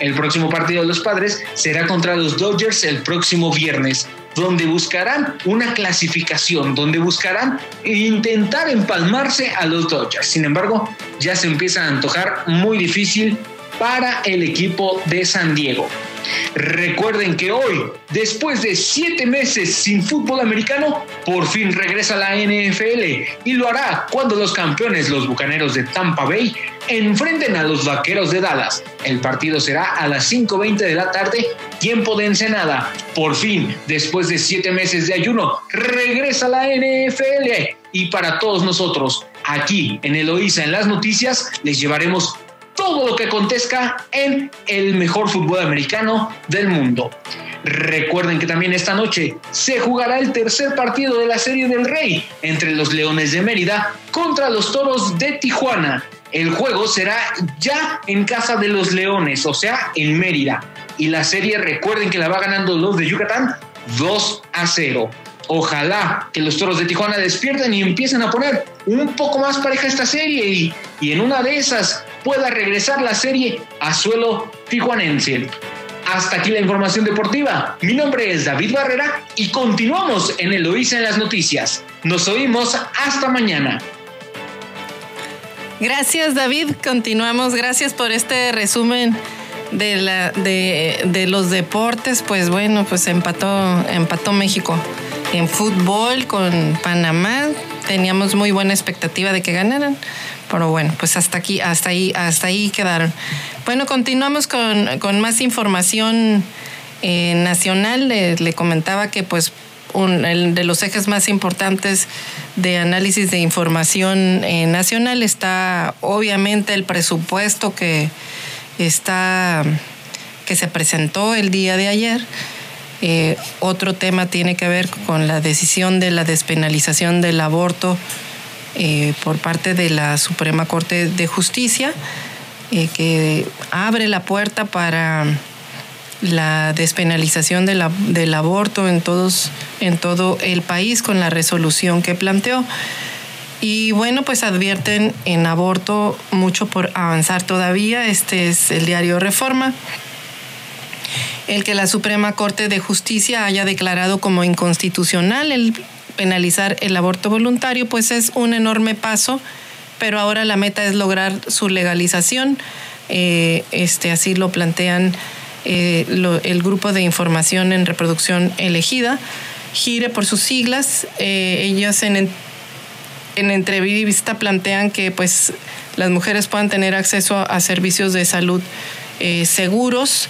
El próximo partido de los padres será contra los Dodgers el próximo viernes, donde buscarán una clasificación, donde buscarán intentar empalmarse a los Dodgers. Sin embargo, ya se empieza a antojar muy difícil para el equipo de San Diego. Recuerden que hoy, después de siete meses sin fútbol americano, por fin regresa la NFL y lo hará cuando los campeones, los Bucaneros de Tampa Bay, enfrenten a los Vaqueros de Dallas. El partido será a las 5.20 de la tarde, tiempo de Ensenada. Por fin, después de siete meses de ayuno, regresa la NFL. Y para todos nosotros, aquí en Eloísa, en las noticias, les llevaremos todo lo que acontezca en el mejor fútbol americano del mundo. Recuerden que también esta noche se jugará el tercer partido de la Serie del Rey entre los Leones de Mérida contra los Toros de Tijuana. El juego será ya en casa de los Leones, o sea, en Mérida. Y la serie, recuerden que la va ganando los de Yucatán 2 a 0. Ojalá que los toros de Tijuana despierten y empiecen a poner un poco más pareja esta serie y, y en una de esas pueda regresar la serie a suelo tijuanense. Hasta aquí la información deportiva. Mi nombre es David Barrera y continuamos en Eloísa en las noticias. Nos oímos hasta mañana. Gracias David, continuamos. Gracias por este resumen de, la, de, de, los deportes. Pues bueno, pues empató, empató México en fútbol con Panamá. Teníamos muy buena expectativa de que ganaran. Pero bueno, pues hasta aquí, hasta ahí, hasta ahí quedaron. Bueno, continuamos con, con más información eh, nacional. Le, comentaba que pues un, de los ejes más importantes de análisis de información eh, nacional está obviamente el presupuesto que está que se presentó el día de ayer. Eh, otro tema tiene que ver con la decisión de la despenalización del aborto eh, por parte de la Suprema Corte de Justicia, eh, que abre la puerta para la despenalización de la, del aborto en, todos, en todo el país con la resolución que planteó. Y bueno, pues advierten en aborto mucho por avanzar todavía. Este es el diario Reforma. El que la Suprema Corte de Justicia haya declarado como inconstitucional el penalizar el aborto voluntario, pues es un enorme paso, pero ahora la meta es lograr su legalización. Eh, este, así lo plantean eh, el grupo de información en reproducción elegida, gire por sus siglas. Eh, ellos en, en entrevista plantean que pues las mujeres puedan tener acceso a, servicios de salud eh, seguros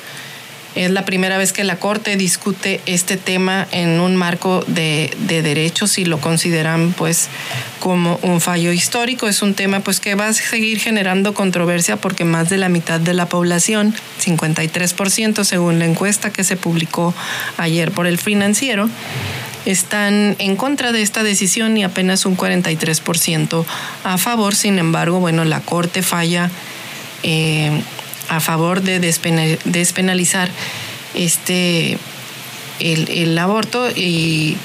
es la primera vez que la Corte discute este tema en un marco de, derechos y lo consideran pues como un fallo histórico. Es un tema pues que va a seguir generando controversia porque más de la mitad de la población, 53% según la encuesta que se publicó ayer por el financiero, están en contra de esta decisión y apenas un 43% a favor. Sin embargo, bueno, la Corte falla eh, a favor de despenalizar este el, aborto y,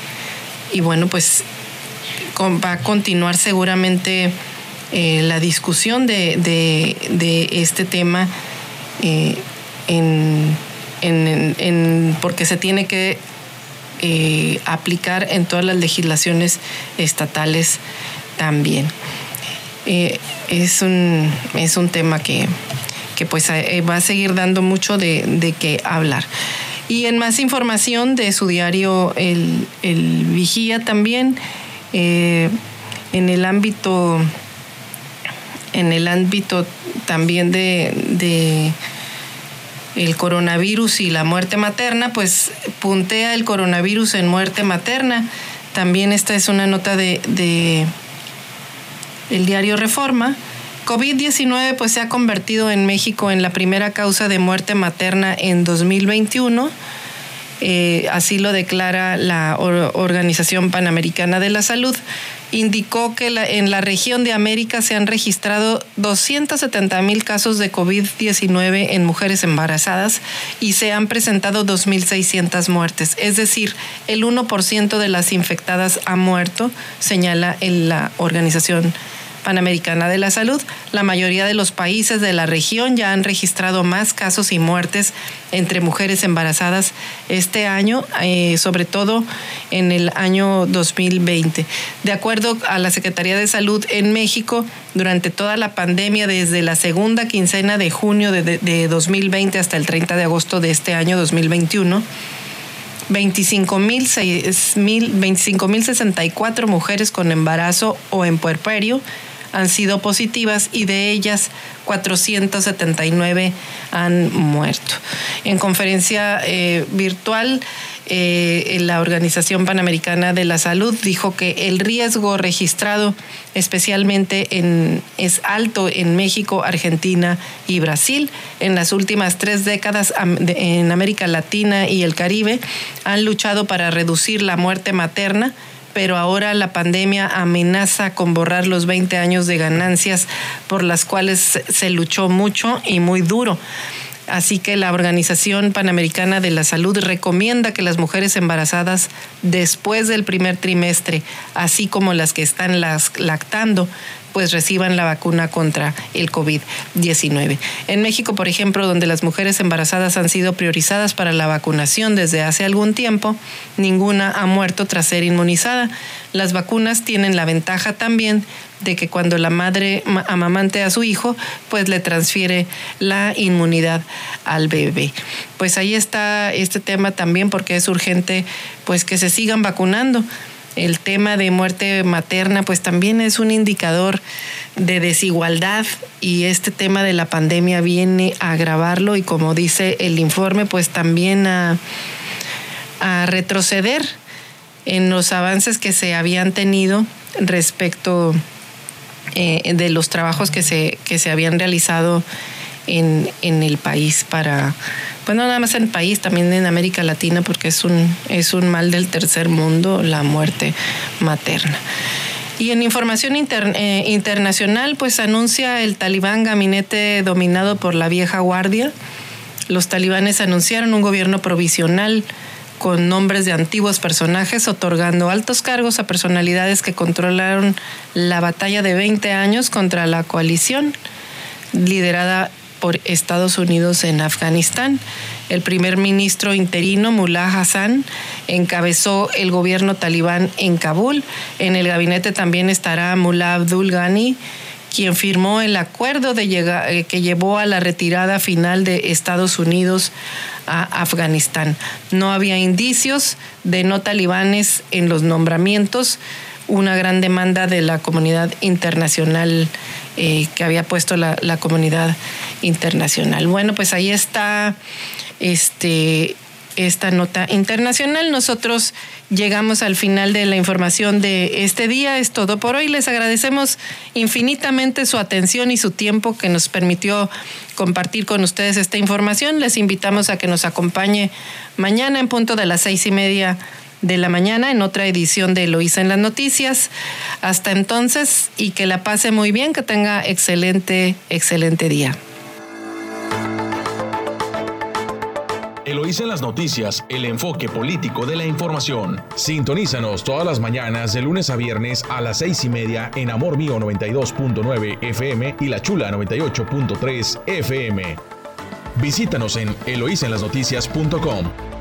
bueno pues va a continuar seguramente eh, la discusión de, este tema eh, en, porque se tiene que eh, aplicar en todas las legislaciones estatales también. es, un, es un tema que, que pues eh, va a seguir dando mucho de, de qué hablar. Y en más información de su diario El, Vigía también, eh, en el ámbito, en el ámbito también de, de, el coronavirus y la muerte materna, pues puntea el coronavirus en muerte materna. También esta es una nota de, de el diario Reforma COVID-19 pues se ha convertido en México en la primera causa de muerte materna en 2021. Eh, así lo declara la Organización Panamericana de la Salud. Indicó que en la región de América se han registrado 270 mil casos de COVID-19 en mujeres embarazadas y se han presentado 2.600 muertes. Es decir, el 1% de las infectadas ha muerto, señala la Organización Panamericana de la Salud, la mayoría de los países de la región ya han registrado más casos y muertes entre mujeres embarazadas este año, eh, sobre todo en el año 2020. De acuerdo a la Secretaría de Salud en México, durante toda la pandemia, desde la segunda quincena de junio de, de 2020 hasta el 30 de agosto de este año 2021, 25.064 mujeres con embarazo o en puerperio han sido positivas y de ellas 479 han muerto. En conferencia eh, virtual, eh, la Organización Panamericana de la Salud dijo que el riesgo registrado especialmente en, es alto en México, Argentina y Brasil. En las últimas tres décadas en América Latina y el Caribe han luchado para reducir la muerte materna pero ahora la pandemia amenaza con borrar los 20 años de ganancias por las cuales se luchó mucho y muy duro. Así que la Organización Panamericana de la Salud recomienda que las mujeres embarazadas después del primer trimestre, así como las que están lactando, pues reciban la vacuna contra el COVID-19. En México, por ejemplo, donde las mujeres embarazadas han sido priorizadas para la vacunación desde hace algún tiempo, ninguna ha muerto tras ser inmunizada. Las vacunas tienen la ventaja también de que cuando la madre amamante a su hijo, pues le transfiere la inmunidad al bebé. Pues ahí está este tema también porque es urgente pues que se sigan vacunando el tema de muerte materna pues también es un indicador de desigualdad y este tema de la pandemia viene a agravarlo y como dice el informe pues también a, retroceder en los avances que se habían tenido respecto eh, de los trabajos que se, que se habían realizado en, en el país para pues no nada más en el país, también en América Latina, porque es un, es un mal del tercer mundo la muerte materna. Y en información eh, internacional, pues anuncia el talibán gabinete dominado por la vieja guardia. Los talibanes anunciaron un gobierno provisional con nombres de antiguos personajes, otorgando altos cargos a personalidades que controlaron la batalla de 20 años contra la coalición liderada por Estados Unidos en Afganistán. El primer ministro interino, Mullah Hassan, encabezó el gobierno talibán en Kabul. En el gabinete también estará Mullah Abdul Ghani, quien firmó el acuerdo de eh, que llevó a la retirada final de Estados Unidos a Afganistán. No había indicios de no talibanes en los nombramientos, una gran demanda de la comunidad internacional eh, que había puesto la, comunidad internacional. Bueno, pues ahí está este, esta nota internacional. Nosotros llegamos al final de la información de este día. Es todo por hoy. Les agradecemos infinitamente su atención y su tiempo que nos permitió compartir con ustedes esta información. Les invitamos a que nos acompañe mañana en punto de las seis y media de la mañana en otra edición de Eloísa en las noticias. Hasta entonces y que la pase muy bien, que tenga excelente, excelente día. Eloísa en las noticias, el enfoque político de la información. Sintonízanos todas las mañanas de lunes a viernes a las seis y media en Amor Mío 92.9 FM y La Chula 98.3 FM. Visítanos en eloísaenlasnoticias.com.